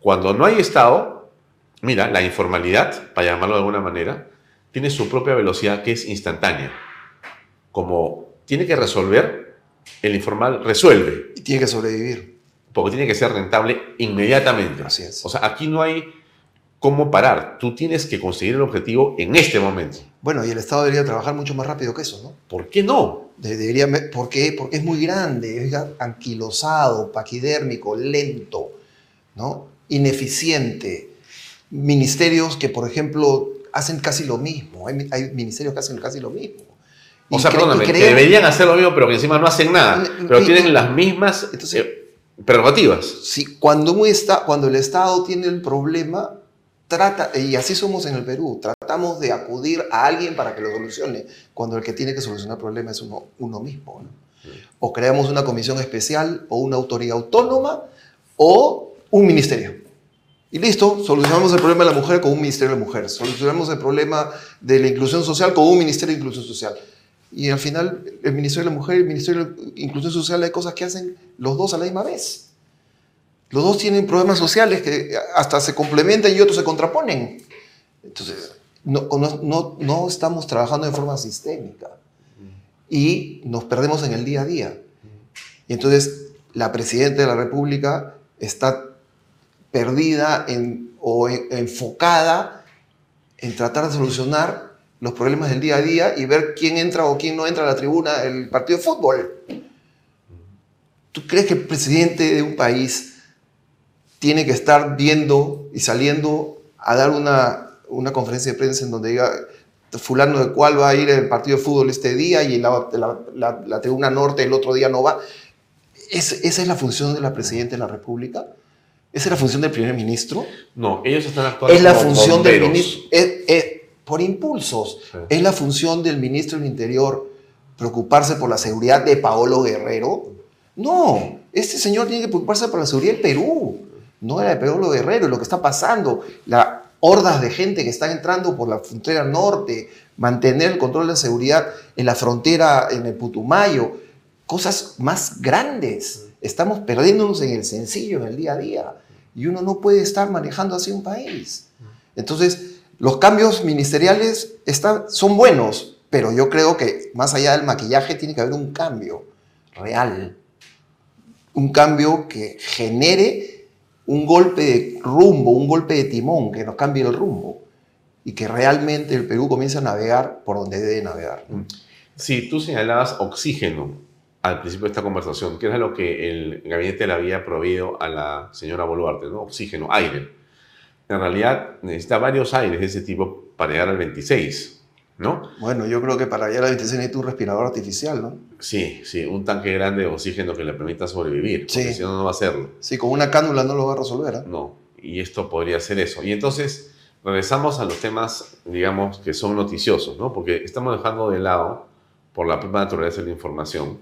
Cuando no hay Estado, mira, la informalidad, para llamarlo de alguna manera, tiene su propia velocidad que es instantánea. Como tiene que resolver, el informal resuelve. Y tiene que sobrevivir porque tiene que ser rentable inmediatamente. Así es. O sea, aquí no hay cómo parar. Tú tienes que conseguir el objetivo en este momento. Bueno, y el Estado debería trabajar mucho más rápido que eso, ¿no? ¿Por qué no? Debería, ¿Por qué? Porque es muy grande, es anquilosado, paquidérmico, lento, ¿no? Ineficiente. Ministerios que, por ejemplo, hacen casi lo mismo. Hay, ministerios que hacen casi lo mismo. O sea, perdóname, que deberían hacer lo mismo, pero que encima no hacen nada. Pero tienen las mismas... Entonces, eh, prerrogativas. Sí, cuando, está, cuando el Estado tiene el problema, trata, y así somos en el Perú, tratamos de acudir a alguien para que lo solucione, cuando el que tiene que solucionar el problema es uno, uno mismo. O creamos una comisión especial, o una autoridad autónoma, o un ministerio. Y listo, solucionamos el problema de la mujer con un ministerio de la mujer, solucionamos el problema de la inclusión social con un ministerio de inclusión social. Y al final, el Ministerio de la Mujer y el Ministerio de Inclusión Social hay cosas que hacen los dos a la misma vez. Los dos tienen problemas sociales que hasta se complementan y otros se contraponen. Entonces, no, no, no estamos trabajando de forma sistémica y nos perdemos en el día a día. Y entonces, la Presidenta de la República está perdida en, o enfocada en tratar de solucionar los problemas del día a día y ver quién entra o quién no entra a la tribuna del partido de fútbol. ¿Tú crees que el presidente de un país tiene que estar viendo y saliendo a dar una, una conferencia de prensa en donde diga fulano de cuál va a ir el partido de fútbol este día y la, la, tribuna norte el otro día no va? ¿Esa es la función de la presidenta de la República? ¿Esa es la función del primer ministro? No, ellos están actuando Es la función del ministro. por impulsos. ¿Es la función del ministro del Interior preocuparse por la seguridad de Paolo Guerrero? No, este señor tiene que preocuparse por la seguridad del Perú, no era de Paolo Guerrero, lo que está pasando, las hordas de gente que están entrando por la frontera norte, mantener el control de la seguridad en la frontera, en el Putumayo, cosas más grandes. Estamos perdiéndonos en el sencillo, en el día a día. Y uno no puede estar manejando así un país. Entonces, los cambios ministeriales están, son buenos, pero yo creo que más allá del maquillaje tiene que haber un cambio real. Un cambio que genere un golpe de rumbo, un golpe de timón, que nos cambie el rumbo y que realmente el Perú comience a navegar por donde debe navegar. Sí, tú señalabas oxígeno al principio de esta conversación, que era lo que el gabinete le había proveído a la señora Boluarte, ¿no? Oxígeno, aire en realidad necesita varios aires de ese tipo para llegar al 26, ¿no? Bueno, yo creo que para llegar al 26 necesita un respirador artificial, ¿no? Sí, sí, un tanque grande de oxígeno que le permita sobrevivir, porque si no, no va a hacerlo. Sí, con una cánula no lo va a resolver. ¿eh? No, y esto podría ser eso. Y entonces, regresamos a los temas, digamos, que son noticiosos, ¿no? Porque estamos dejando de lado, por la propia naturaleza de la información,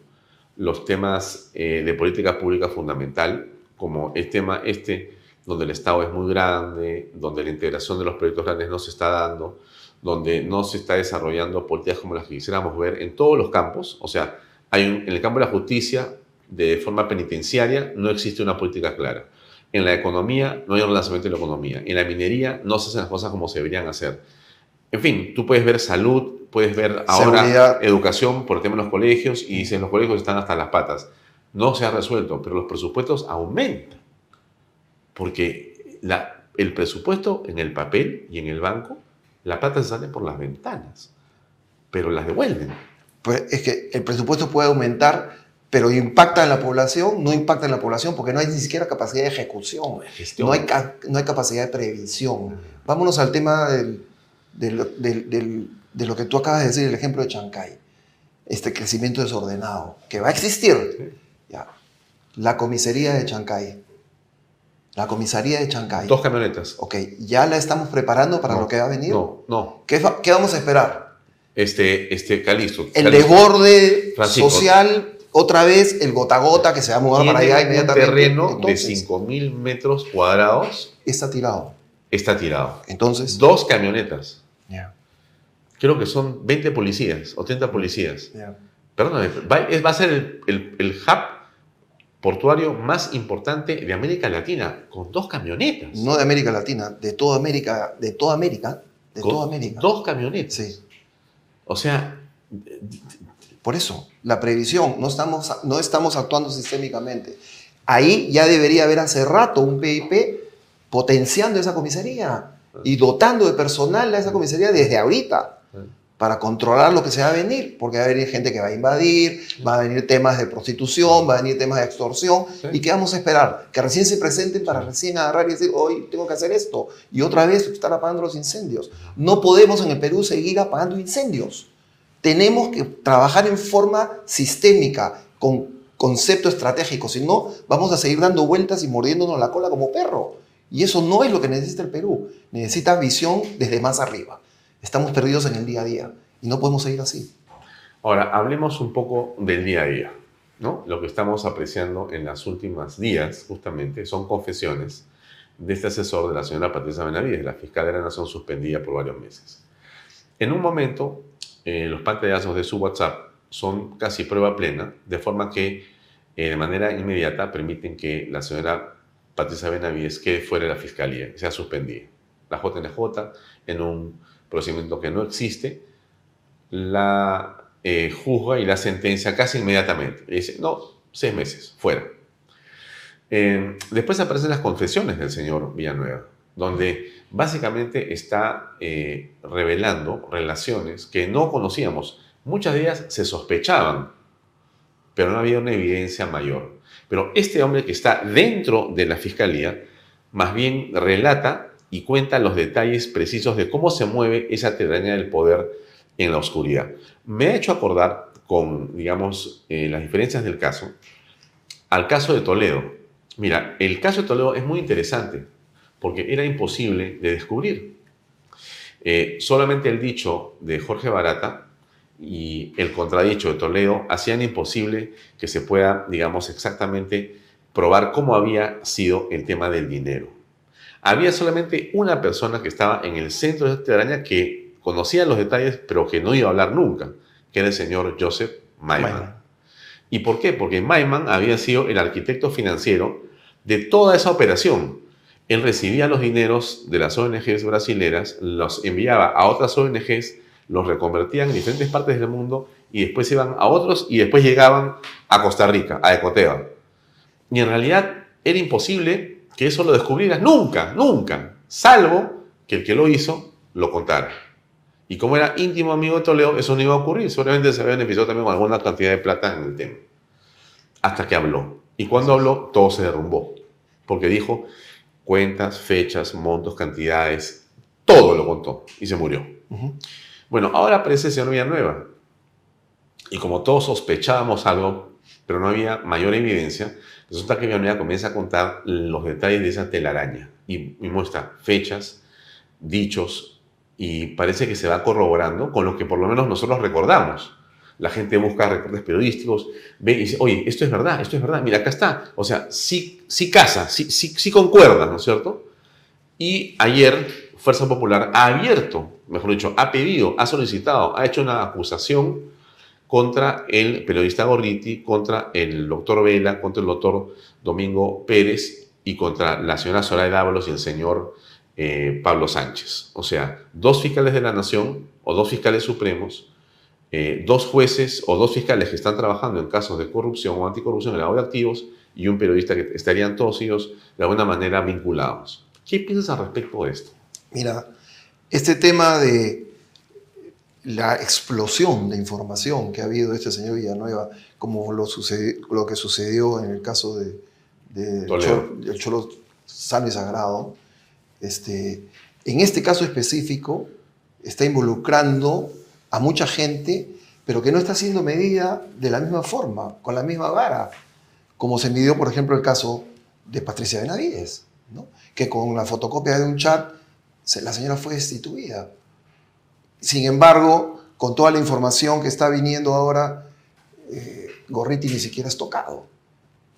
los temas eh, de política pública fundamental, como el tema este donde el Estado es muy grande, donde la integración de los proyectos grandes no se está dando, donde no se está desarrollando políticas como las que quisiéramos ver en todos los campos. O sea, hay en el campo de la justicia, de forma penitenciaria, no existe una política clara. En la economía no hay un lanzamiento de la economía. En la minería no se hacen las cosas como se deberían hacer. En fin, tú puedes ver salud, puedes ver ahora educación por el tema de los colegios y dicen los colegios están hasta las patas. No se ha resuelto, pero los presupuestos aumentan porque la, el presupuesto en el papel y en el banco, la plata se sale por las ventanas, pero las devuelven. Pues es que el presupuesto puede aumentar, pero impacta en la población, no impacta en la población porque no hay ni siquiera capacidad de ejecución, no hay, no hay capacidad de previsión. Vámonos al tema del, de lo que tú acabas de decir, el ejemplo de Chancay, este crecimiento desordenado, que va a existir. Ya. La comisaría de Chancay la comisaría de Chancay. Dos camionetas. Ok, ¿ya la estamos preparando para lo que va a venir? No, no. ¿Qué, qué vamos a esperar? Este, este, Calisto. El desborde social, otra vez, el gota gota que se va a mudar para allá inmediatamente. Un terreno de 5.000 metros cuadrados. Está tirado. Está tirado. Entonces. Dos camionetas. Ya. Creo que son 20 policías o 30 policías. Ya. Perdóname, va, va, a ser el, el, el hub portuario más importante de América Latina, con dos camionetas. No de América Latina, de toda América, de toda América, de toda América. Dos camionetas. Sí. O sea... Por eso, la previsión, no estamos, no estamos actuando sistémicamente. Ahí ya debería haber hace rato un PIP potenciando esa comisaría y dotando de personal a esa comisaría desde ahorita para controlar lo que se va a venir, porque va a venir gente que va a invadir, va a venir temas de prostitución, va a venir temas de extorsión, ¿y qué vamos a esperar? Que recién se presenten para recién agarrar y decir, hoy tengo que hacer esto, y otra vez estar apagando los incendios. No podemos en el Perú seguir apagando incendios. Tenemos que trabajar en forma sistémica, con concepto estratégico, si no, vamos a seguir dando vueltas y mordiéndonos la cola como perro. Y eso no es lo que necesita el Perú, necesita visión desde más arriba. Estamos perdidos en el día a día y no podemos seguir así. Ahora, hablemos un poco del día a día. ¿no? Lo que estamos apreciando en las últimas días, justamente, son confesiones de este asesor de la señora Patricia Benavides, la fiscal de la Nación suspendida por varios meses. En un momento, eh, los pantallazos de su WhatsApp son casi prueba plena, de forma que eh, de manera inmediata permiten que la señora Patricia Benavides quede fuera de la fiscalía, sea suspendida. La JNJ, en un procedimiento que no existe, la eh, juzga y la sentencia casi inmediatamente. Y dice, no, seis meses, fuera. Eh, después aparecen las confesiones del señor Villanueva, donde básicamente está eh, revelando relaciones que no conocíamos. Muchas de ellas se sospechaban, pero no había una evidencia mayor. Pero este hombre que está dentro de la fiscalía, más bien relata y cuenta los detalles precisos de cómo se mueve esa telaraña del poder en la oscuridad. Me ha hecho acordar con, digamos, eh, las diferencias del caso, al caso de Toledo. Mira, el caso de Toledo es muy interesante porque era imposible de descubrir. Eh, solamente el dicho de Jorge Barata y el contradicho de Toledo hacían imposible que se pueda, digamos, exactamente probar cómo había sido el tema del dinero. Había solamente una persona que estaba en el centro de esta telaraña que conocía los detalles, pero que no iba a hablar nunca, que era el señor Joseph Maiman. ¿Y por qué? Porque Maiman había sido el arquitecto financiero de toda esa operación. Él recibía los dineros de las ONGs brasileras, los enviaba a otras ONGs, los reconvertían en diferentes partes del mundo y después iban a otros y después llegaban a Costa Rica, a Ecoteva. Y en realidad era imposible que eso lo descubrieras nunca, nunca, salvo que el que lo hizo lo contara. Y como era íntimo amigo de Toledo, eso no iba a ocurrir. Seguramente se había beneficiado también con alguna cantidad de plata en el tema. Hasta que habló. Y cuando habló, todo se derrumbó. Porque dijo cuentas, fechas, montos, cantidades, todo lo contó. Y se murió. Bueno, ahora aparece el señor Villanueva. Y como todos sospechábamos algo, pero no había mayor evidencia, resulta que Villanueva comienza a contar los detalles de esa telaraña. Y, y muestra fechas, dichos, y parece que se va corroborando con lo que por lo menos nosotros recordamos. La gente busca reportes periodísticos, ve y dice, oye, esto es verdad, esto es verdad, mira, acá está. O sea, sí, sí casa, sí, sí, sí concuerda, ¿no es cierto? Y ayer Fuerza Popular ha abierto, mejor dicho, ha pedido, ha solicitado, ha hecho una acusación contra el periodista Gorriti, contra el doctor Vela, contra el doctor Domingo Pérez y contra la señora Soraya Dávalos y el señor eh, Pablo Sánchez. O sea, dos fiscales de la nación o dos fiscales supremos, eh, dos jueces o dos fiscales que están trabajando en casos de corrupción o anticorrupción en lavado de activos y un periodista que estarían todos ellos de alguna manera vinculados. ¿Qué piensas al respecto de esto? Mira, este tema de la explosión de información que ha habido de este señor Villanueva, como lo, lo que sucedió en el caso de, de Cholo, Cholo Sano y Sagrado, este, en este caso específico, está involucrando a mucha gente, pero que no está siendo medida de la misma forma, con la misma vara, como se midió, por ejemplo, el caso de Patricia Benavides, que con la fotocopia de un chat la señora fue destituida. Sin embargo, con toda la información que está viniendo ahora, eh, Gorriti ni siquiera es tocado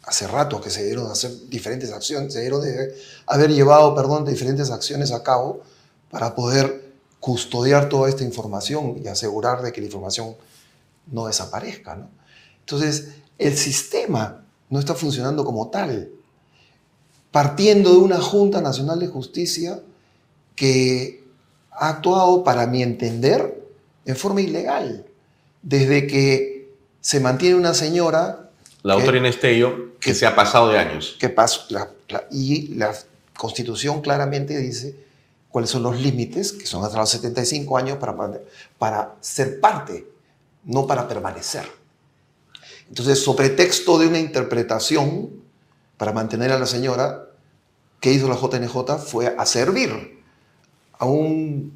hace rato que se dieron a hacer diferentes acciones, se dieron de haber llevado, perdón, diferentes acciones a cabo para poder custodiar toda esta información y asegurar de que la información no desaparezca. ¿no? Entonces, el sistema no está funcionando como tal, partiendo de una Junta Nacional de Justicia que ha actuado, para mi entender, en forma ilegal, desde que se mantiene una señora la doctrina Estello, que, se ha pasado de años. Que y la Constitución claramente dice cuáles son los límites, que son hasta los 75 años para, para ser parte, no para permanecer. Entonces, sobre texto de una interpretación, para mantener a la señora, ¿qué hizo la JNJ? Fue a servir a un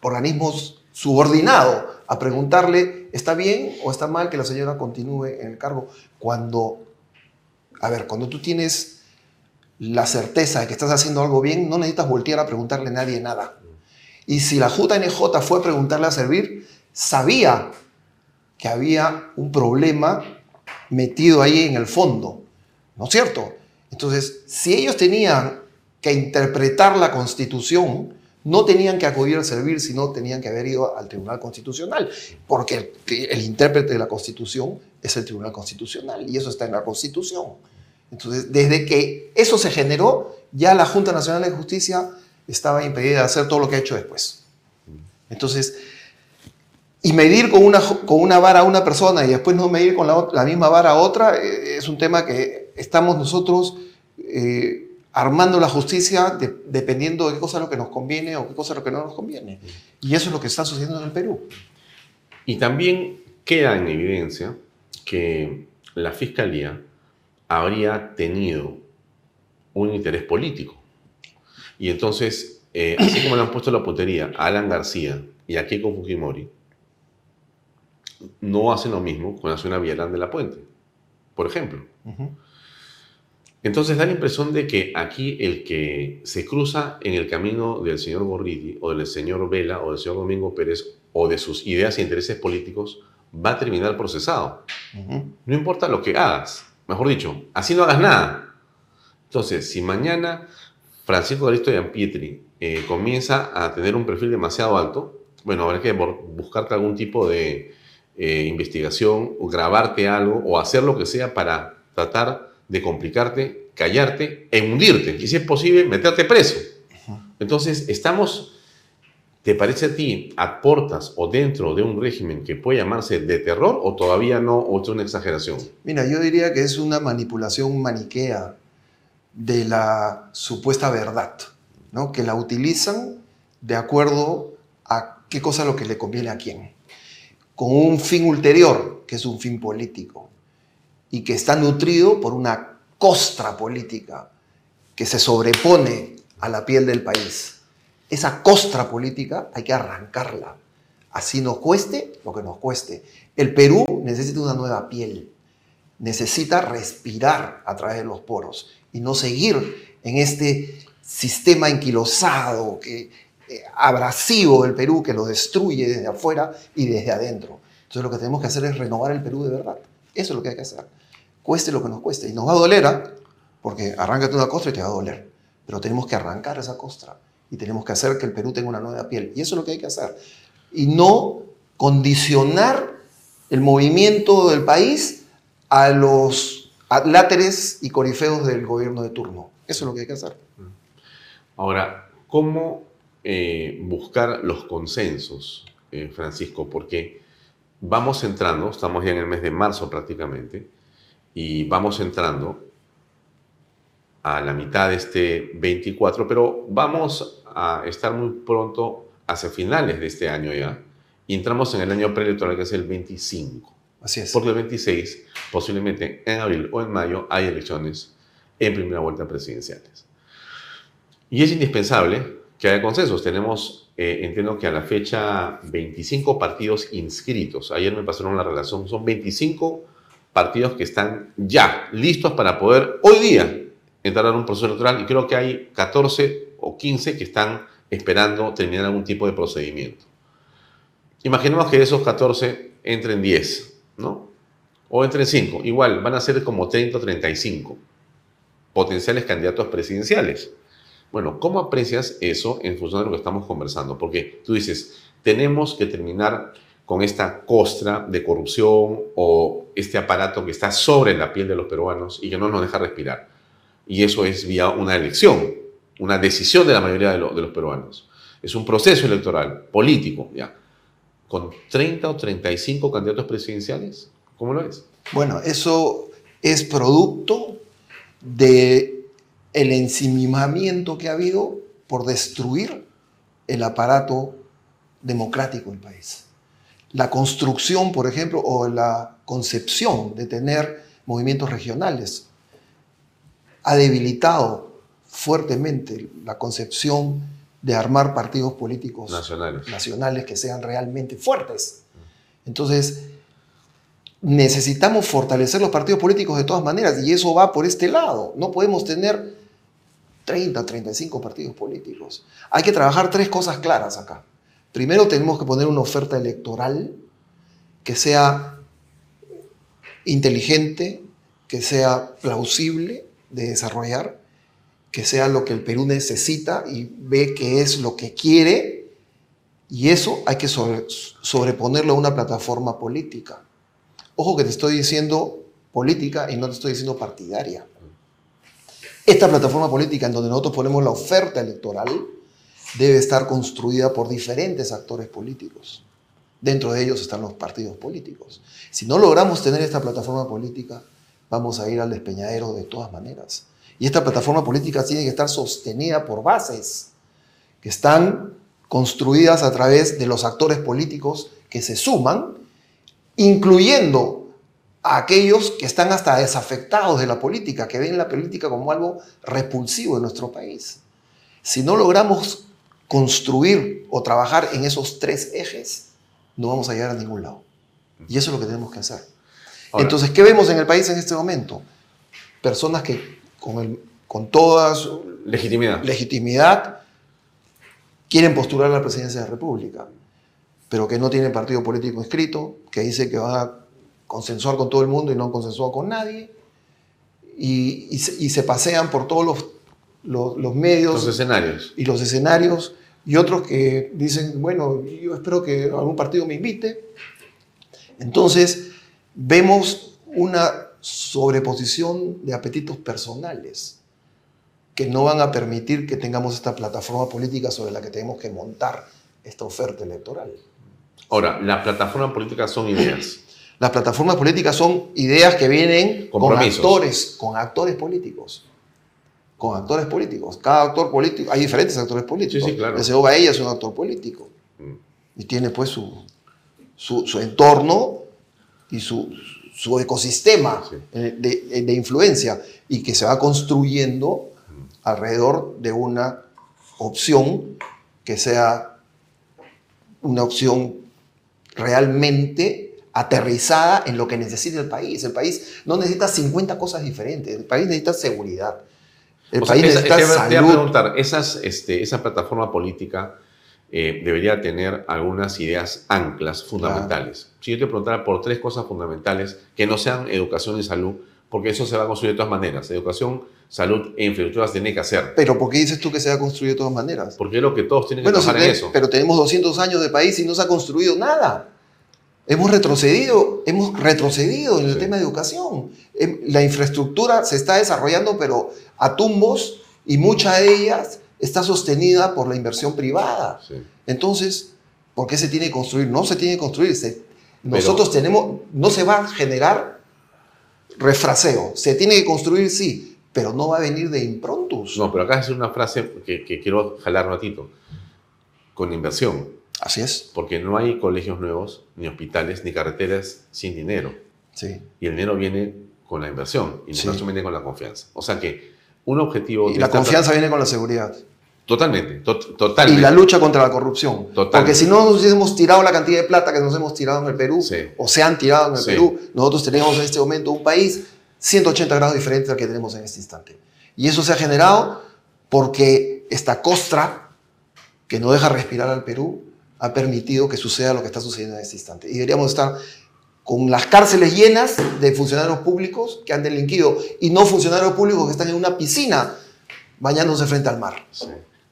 organismo subordinado a preguntarle, ¿está bien o está mal que la señora continúe en el cargo? Cuando, a ver, cuando tú tienes la certeza de que estás haciendo algo bien, no necesitas voltear a preguntarle a nadie nada. Y si la JNJ fue a preguntarle a servir, sabía que había un problema metido ahí en el fondo, ¿no es cierto? Entonces, si ellos tenían que interpretar la constitución, no tenían que acudir a servir, sino tenían que haber ido al Tribunal Constitucional, porque el, intérprete de la Constitución es el Tribunal Constitucional y eso está en la Constitución. Entonces, desde que eso se generó, ya la Junta Nacional de Justicia estaba impedida de hacer todo lo que ha hecho después. Entonces, y medir con una, con una vara a una persona y después no medir con la, misma vara a otra, eh, es un tema que estamos nosotros... Eh, armando la justicia dependiendo de qué cosa es lo que nos conviene o qué cosa es lo que no nos conviene. Y eso es lo que está sucediendo en el Perú. Y también queda en evidencia que la Fiscalía habría tenido un interés político. Y entonces, eh, así como le han puesto la putería a Alan García y a Keiko Fujimori, no hacen lo mismo con la señora Villarán de la Puente, por ejemplo. Entonces da la impresión de que aquí el que se cruza en el camino del señor Gorriti o del señor Vela o del señor Domingo Pérez o de sus ideas e intereses políticos va a terminar procesado. No importa lo que hagas, mejor dicho, así no hagas nada. Entonces, si mañana Francisco Garisto de Ampietri eh, comienza a tener un perfil demasiado alto, bueno, habrá que buscarte algún tipo de eh, investigación o grabarte algo o hacer lo que sea para tratar de complicarte, callarte e hundirte. Y si es posible, meterte preso. Entonces, estamos, ¿te parece a ti, a portas o dentro de un régimen que puede llamarse de terror o todavía no, o es una exageración? Mira, yo diría que es una manipulación maniquea de la supuesta verdad, ¿no? que la utilizan de acuerdo a qué cosa es lo que le conviene a quién, con un fin ulterior, que es un fin político y que está nutrido por una costra política que se sobrepone a la piel del país. Esa costra política hay que arrancarla, así nos cueste lo que nos cueste. El Perú necesita una nueva piel, necesita respirar a través de los poros y no seguir en este sistema enquilosado, que, eh, abrasivo del Perú que lo destruye desde afuera y desde adentro. Entonces lo que tenemos que hacer es renovar el Perú de verdad. Eso es lo que hay que hacer cueste lo que nos cueste. Y nos va a doler, ¿ah? porque arráncate una costra y te va a doler. Pero tenemos que arrancar esa costra y tenemos que hacer que el Perú tenga una nueva piel. Y eso es lo que hay que hacer. Y no condicionar el movimiento del país a los láteres y corifeos del gobierno de turno. Eso es lo que hay que hacer. Ahora, ¿cómo eh, buscar los consensos, eh, Francisco? Porque vamos entrando, estamos ya en el mes de marzo prácticamente, y vamos entrando a la mitad de este 24, pero vamos a estar muy pronto hacia finales de este año ya. Y entramos en el año preelectoral que es el 25. Así es. Porque el 26, posiblemente en abril o en mayo, hay elecciones en primera vuelta presidenciales. Y es indispensable que haya consensos. Tenemos, eh, entiendo que a la fecha, 25 partidos inscritos. Ayer me pasaron la relación, son 25 partidos que están ya listos para poder hoy día entrar en un proceso electoral y creo que hay 14 o 15 que están esperando terminar algún tipo de procedimiento. Imaginemos que de esos 14 entren 10, ¿no? O entren 5. Igual, van a ser como 30 o 35 potenciales candidatos presidenciales. Bueno, ¿cómo aprecias eso en función de lo que estamos conversando? Porque tú dices, tenemos que terminar con esta costra de corrupción o este aparato que está sobre la piel de los peruanos y que no nos deja respirar. Y eso es vía una elección, una decisión de la mayoría de, los peruanos. Es un proceso electoral, político, ya. Con 30 o 35 candidatos presidenciales, ¿cómo lo es? Bueno, eso es producto de el ensimimamiento que ha habido por destruir el aparato democrático del país la construcción, por ejemplo, o la concepción de tener movimientos regionales ha debilitado fuertemente la concepción de armar partidos políticos nacionales, que sean realmente fuertes. Entonces, necesitamos fortalecer los partidos políticos de todas maneras y eso va por este lado. No podemos tener 30, 35 partidos políticos. Hay que trabajar tres cosas claras acá. Primero tenemos que poner una oferta electoral que sea inteligente, que sea plausible de desarrollar, que sea lo que el Perú necesita y ve que es lo que quiere, y eso hay que sobreponerlo a una plataforma política. Ojo que te estoy diciendo política y no te estoy diciendo partidaria. Esta plataforma política en donde nosotros ponemos la oferta electoral, debe estar construida por diferentes actores políticos. Dentro de ellos están los partidos políticos. Si no logramos tener esta plataforma política, vamos a ir al despeñadero de todas maneras. Y esta plataforma política tiene que estar sostenida por bases que están construidas a través de los actores políticos que se suman, incluyendo a aquellos que están hasta desafectados de la política, que ven la política como algo repulsivo en nuestro país. Si no logramos construir o trabajar en esos tres ejes, no vamos a llegar a ningún lado. Y eso es lo que tenemos que hacer. Entonces, ¿qué vemos en el país en este momento? Personas que con, el, con toda su legitimidad. legitimidad quieren postular a la presidencia de la República, pero que no tienen partido político inscrito, que dice que van a consensuar con todo el mundo y no han consensuado con nadie, y, se, pasean por todos los, los, medios. Los escenarios. Y los escenarios, y otros que dicen, bueno, yo espero que algún partido me invite. Entonces, vemos una sobreposición de apetitos personales que no van a permitir que tengamos esta plataforma política sobre la que tenemos que montar esta oferta electoral. Ahora, las plataformas políticas son ideas. Las plataformas políticas son ideas que vienen con actores, con actores políticos. Con actores políticos. Cada actor político, hay diferentes actores políticos. Sí, sí, claro. ella es un actor político. Mm. Y tiene pues su, su, entorno y su, su ecosistema eh, de, de, influencia y que se va construyendo alrededor de una opción que sea una opción realmente aterrizada en lo que necesita el país. El país no necesita 50 cosas diferentes, el país necesita seguridad. El país necesita salud. Te voy a preguntar, esas, este, esa plataforma política eh, debería tener algunas ideas anclas fundamentales. Si yo te preguntara por tres cosas fundamentales que no sean educación y salud, porque eso se va a construir de todas maneras. Educación, salud e infraestructuras tiene que hacer. Pero ¿por qué dices tú que se va a construir de todas maneras? Porque es lo que todos tienen que trabajar en eso. Pero tenemos 200 años de país y no se ha construido nada. Hemos retrocedido, hemos retrocedido en el tema de educación. Em, la infraestructura se está desarrollando, pero a tumbos, y mucha de ellas está sostenida por la inversión privada. Entonces, ¿por qué se tiene que construir? No se tiene que construir. nosotros tenemos, no se va a generar refraseo. Se tiene que construir, sí, pero no va a venir de improntos. No, pero acá es una frase que, quiero jalar un ratito. Con inversión. Así es. Porque no hay colegios nuevos, ni hospitales, ni carreteras sin dinero. Sí. Y el dinero viene con la inversión, y la inversión viene con la confianza. O sea que un objetivo... Y la confianza viene con la seguridad. Totalmente, totalmente. Y la lucha contra la corrupción. Porque si no nos hubiésemos tirado la cantidad de plata que nos hemos tirado en el Perú, o se han tirado en el Perú, nosotros tenemos en este momento un país 180 grados diferente al que tenemos en este instante. Y eso se ha generado porque esta costra que no deja respirar al Perú ha permitido que suceda lo que está sucediendo en este instante. Y deberíamos estar con las cárceles llenas de funcionarios públicos que han delinquido y no funcionarios públicos que están en una piscina bañándose frente al mar. Sí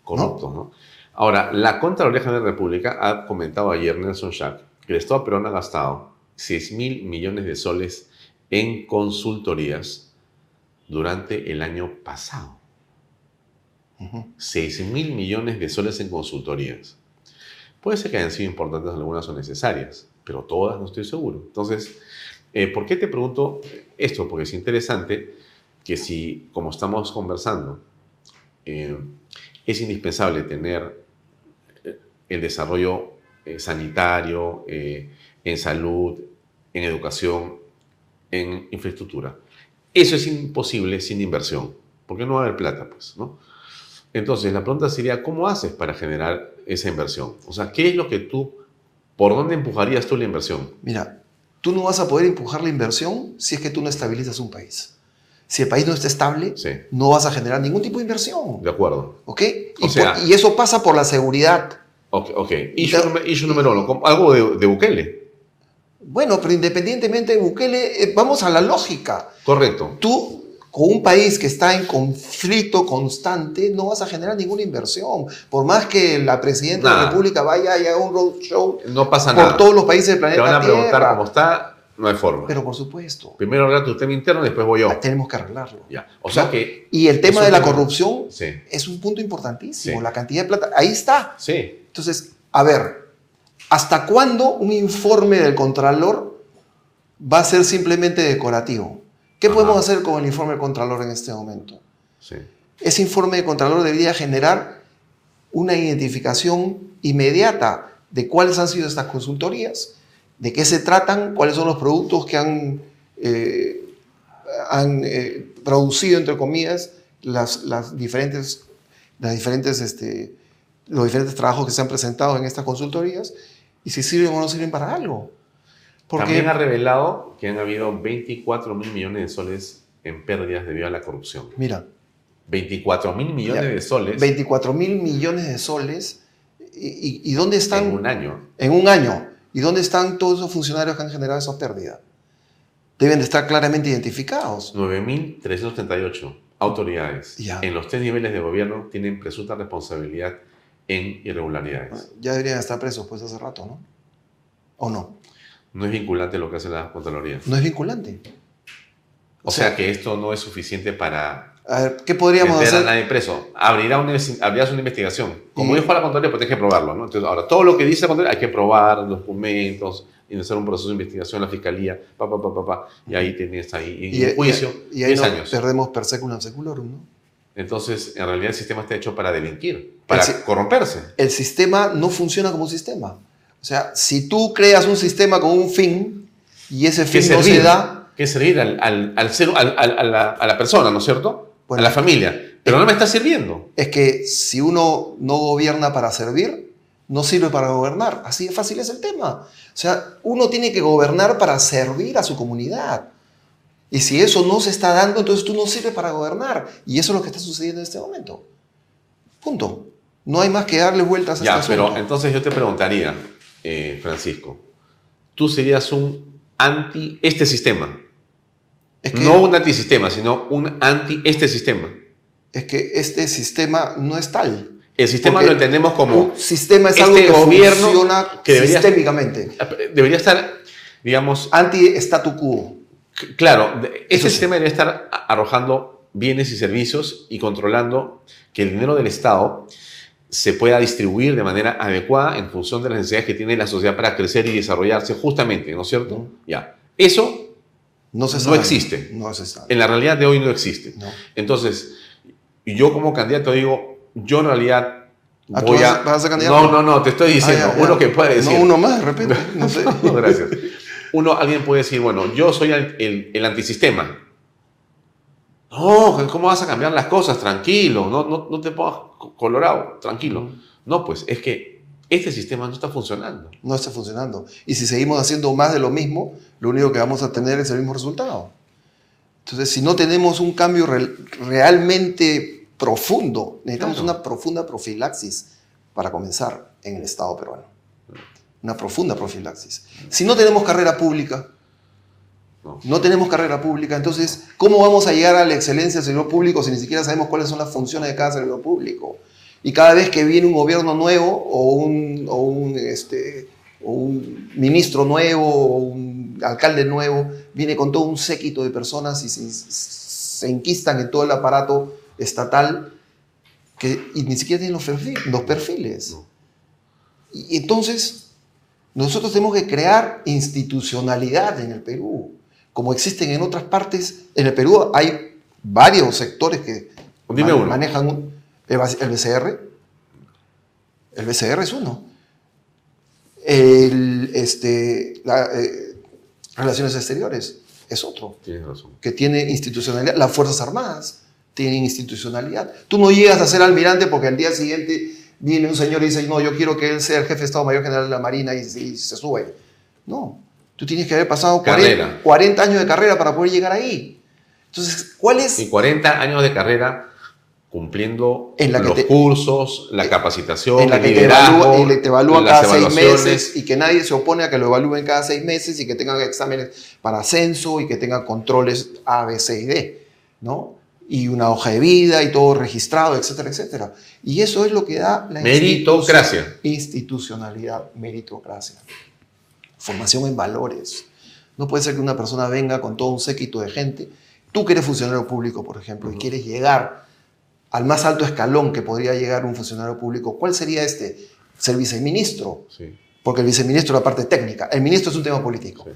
corrupto. ¿no? Ahora, la Contraloría General de la República ha comentado ayer Nelson Schack que el Estado peruano ha gastado 6 mil millones de soles en consultorías durante el año pasado. 6 mil millones de soles en consultorías. Puede ser que hayan sido importantes, algunas son necesarias, pero todas no estoy seguro. Entonces, eh, ¿por qué te pregunto esto? Porque es interesante que si, como estamos conversando, eh, es indispensable tener eh, el desarrollo sanitario, en salud, en educación, en infraestructura. Eso es imposible sin inversión, porque no va a haber plata, pues. Entonces, la pregunta sería, ¿cómo haces para generar esa inversión? O sea, ¿qué es lo que tú, por dónde empujarías tú la inversión? Mira, tú no vas a poder empujar la inversión si es que tú no estabilizas un país si el país no está estable, no vas a generar ningún tipo de inversión. De acuerdo. ¿Ok? Y, eso pasa por la seguridad. Ok, ok. Issue, número uno, algo de, Bukele. Bueno, pero independientemente de Bukele, eh, vamos a la lógica. Correcto. Tú, con un país que está en conflicto constante, no vas a generar ninguna inversión. Por más que la presidenta de la República vaya y haga un roadshow no pasa por todos los países del planeta Te van a preguntar cómo está no hay forma. Pero por supuesto. Primero arregla tu tema interno, después voy yo. Ah, tenemos que arreglarlo. Ya. O sea que. Y el tema de la corrupción es un punto importantísimo. La cantidad de plata. Ahí está. Sí. Entonces, a ver, ¿hasta cuándo un informe del Contralor va a ser simplemente decorativo? ¿Qué podemos hacer con el informe del Contralor en este momento? Sí. Ese informe del Contralor debería generar una identificación inmediata de cuáles han sido estas consultorías de qué se tratan, cuáles son los productos que han, eh, han eh, producido, entre comillas, las, las diferentes, las diferentes, este, los diferentes trabajos que se han presentado en estas consultorías y si sirven o no sirven para algo. Porque, También ha revelado que han habido 24 mil millones de soles en pérdidas debido a la corrupción. Mira. 24 mil millones de soles. 24 mil millones de soles. ¿Y, dónde están? En un año. En un año. ¿Y dónde están todos esos funcionarios que han generado esa pérdida? Deben de estar claramente identificados. 9.338 autoridades en los tres niveles de gobierno tienen presunta responsabilidad en irregularidades. Ya deberían estar presos pues hace rato, ¿no? ¿O no? No es vinculante lo que hace la Contraloría. No es vinculante. O, sea, que esto no es suficiente para a ver, ¿qué podríamos hacer? a nadie preso. Abrirá una, abrirás una investigación. Como dijo la Contraloría, pues hay que probarlo, ¿no? Entonces, ahora, todo lo que dice la Contraloría hay que probar, los documentos, iniciar un proceso de investigación la Fiscalía, pa, pa, pa, pa, y ahí tienes ahí, y, juicio, y, ahí 10 años. perdemos per seculum seculorum, ¿no? Entonces, en realidad el sistema está hecho para delinquir, para corromperse. El sistema no funciona como sistema. O sea, si tú creas un sistema con un fin y ese fin no se da... Que servir al, al, al ser, al, a, la, a, la, persona, ¿no es cierto? a la familia. Pero no me está sirviendo. Es que si uno no gobierna para servir, no sirve para gobernar. Así de fácil es el tema. O sea, uno tiene que gobernar para servir a su comunidad. Y si eso no se está dando, entonces tú no sirves para gobernar. Y eso es lo que está sucediendo en este momento. Punto. No hay más que darle vueltas a ya, este pero entonces yo te preguntaría, eh, Francisco, tú serías un anti este sistema. no un antisistema, sino un anti este sistema. Es que este sistema no es tal. El sistema lo entendemos como. Un sistema es algo este que gobierno funciona que debería, sistémicamente. Debería estar, digamos. Anti-statu quo. Claro, ese sistema debería estar arrojando bienes y servicios y controlando que el dinero del Estado se pueda distribuir de manera adecuada en función de las necesidades que tiene la sociedad para crecer y desarrollarse justamente, ¿no es cierto? Ya. Eso no, se no existe. No se En la realidad de hoy no existe. Entonces, yo como candidato digo, yo en realidad ¿A voy a... ¿Vas a candidato? No, no, no, te estoy diciendo, uno que puede decir... No, uno más, de repente, no sé. no, gracias. Uno, alguien puede decir, bueno, yo soy el, el, antisistema. No, ¿cómo vas a cambiar las cosas? Tranquilo, no, no, no te pongas colorado, tranquilo. No, pues es que este sistema no está funcionando. No está funcionando. Y si seguimos haciendo más de lo mismo, lo único que vamos a tener es el mismo resultado. Entonces, si no tenemos un cambio realmente profundo. Necesitamos una profunda profilaxis para comenzar en el Estado peruano. Una profunda profilaxis. Si no tenemos carrera pública, no. tenemos carrera pública, entonces, ¿cómo vamos a llegar a la excelencia del servidor público si ni siquiera sabemos cuáles son las funciones de cada servidor público? Y cada vez que viene un gobierno nuevo o un, o un, este, un ministro nuevo o un alcalde nuevo, viene con todo un séquito de personas y se, se enquistan en todo el aparato estatal que y ni siquiera tienen los perfiles. Y entonces, nosotros tenemos que crear institucionalidad en el Perú, como existen en otras partes. En el Perú hay varios sectores que manejan el, BCR. El BCR es uno. El, este, eh, relaciones exteriores es otro. Que tiene institucionalidad. Las Fuerzas Armadas tienen institucionalidad. Tú no llegas a ser almirante porque al día siguiente viene un señor y dice, no, yo quiero que él sea el jefe de Estado Mayor General de la Marina y, se sube. No, tú tienes que haber pasado 40, años de carrera para poder llegar ahí. Entonces, ¿cuál es? Y 40 años de carrera cumpliendo los cursos, la capacitación, en la que te evalúa, te evalúa cada seis meses y que nadie se opone a que lo evalúen cada seis meses y que tengan exámenes para ascenso y que tengan controles A, B, C y D, ¿no? y una hoja de vida y todo registrado, etcétera, etcétera. Y eso es lo que da la meritocracia. Institucionalidad, meritocracia. Formación en valores. No puede ser que una persona venga con todo un séquito de gente. Tú que eres funcionario público, por ejemplo, y quieres llegar al más alto escalón que podría llegar un funcionario público, ¿cuál sería este? Ser viceministro. Porque el viceministro es la parte técnica. El ministro es un tema político.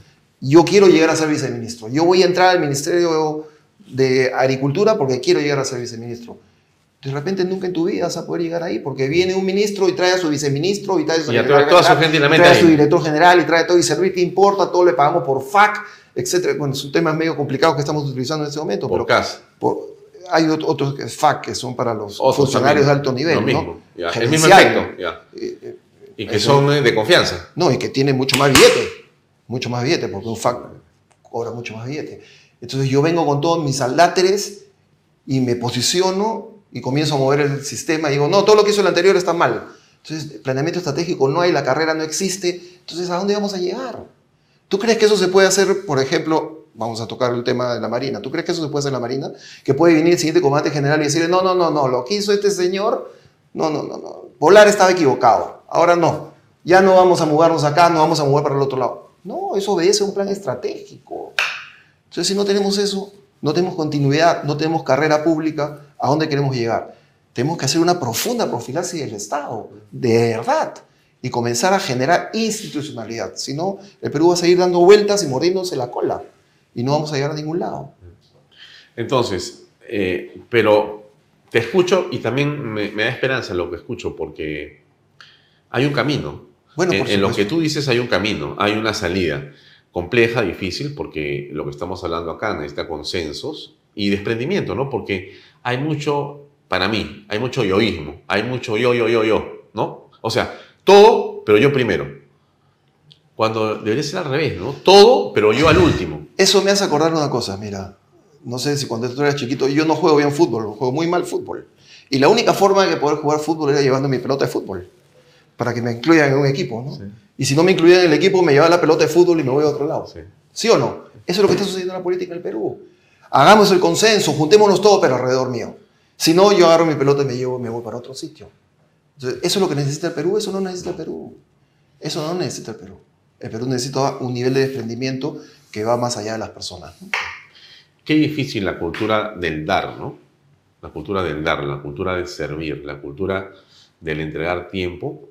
Yo quiero llegar a ser viceministro. Yo voy a entrar al ministerio de Agricultura porque quiero llegar a ser viceministro. De repente nunca en tu vida vas a poder llegar ahí porque viene un ministro y trae a su viceministro y trae a su, director general y trae todo y servir te importa, todo le pagamos por FAC, etc. Bueno, son temas medio complicados que estamos utilizando en este momento. Por CAS. hay otros FAC que son para los funcionarios de alto nivel. ¿no? El mismo efecto. Eh, eh, y que son eh, de confianza. No, y que tiene mucho más billete. Mucho más billete porque un FAC cobra mucho más billete. Entonces yo vengo con todos mis aláteres y me posiciono y comienzo a mover el sistema y digo, no, todo lo que hizo el anterior está mal. Entonces, planeamiento estratégico no hay, la carrera no existe. Entonces, ¿a dónde vamos a llegar? ¿Tú crees que eso se puede hacer, por ejemplo, vamos a tocar el tema de la Marina, ¿tú crees que eso se puede hacer en la Marina? Que puede venir el siguiente comandante general y decirle, no, no, no, no, lo que hizo este señor, no, no, no, no, Volar estaba equivocado, ahora no, ya no vamos a movernos acá, no vamos a mover para el otro lado. No, eso obedece a un plan estratégico. Entonces, si no tenemos eso, no tenemos continuidad, no tenemos carrera pública, ¿a dónde queremos llegar? Tenemos que hacer una profunda profilaxis del Estado, de verdad, y comenzar a generar institucionalidad. Si no, el Perú va a seguir dando vueltas y mordiéndose la cola, y no vamos a llegar a ningún lado. Entonces, eh, pero te escucho y también me, da esperanza lo que escucho, porque hay un camino. Bueno, en, en lo que tú dices hay un camino, hay una salida compleja, difícil, porque lo que estamos hablando acá necesita consensos y desprendimiento, ¿no? Porque hay mucho para mí, hay mucho yoísmo, hay mucho yo, yo, yo, yo, ¿no? O sea, todo, pero yo primero. Cuando debería ser al revés, ¿no? Todo, pero yo al último. Eso me hace acordar una cosa, mira. No sé si cuando tú eras chiquito, yo no juego bien fútbol, juego muy mal fútbol. Y la única forma de poder jugar fútbol era llevando mi pelota de fútbol, para que me incluyan en un equipo, ¿no? Y si no me incluían en el equipo, me llevaba la pelota de fútbol y me voy a otro lado. Sí. ¿Sí o no? Eso es lo que está sucediendo en la política en el Perú. Hagamos el consenso, juntémonos todos, pero alrededor mío. Si no, yo agarro mi pelota y me llevo, me voy para otro sitio. Entonces, eso es lo que necesita el Perú, eso no necesita el Perú. Eso no necesita el Perú. El Perú necesita un nivel de desprendimiento que va más allá de las personas. Qué difícil la cultura del dar, ¿no? La cultura del dar, la cultura del servir, la cultura del entregar tiempo,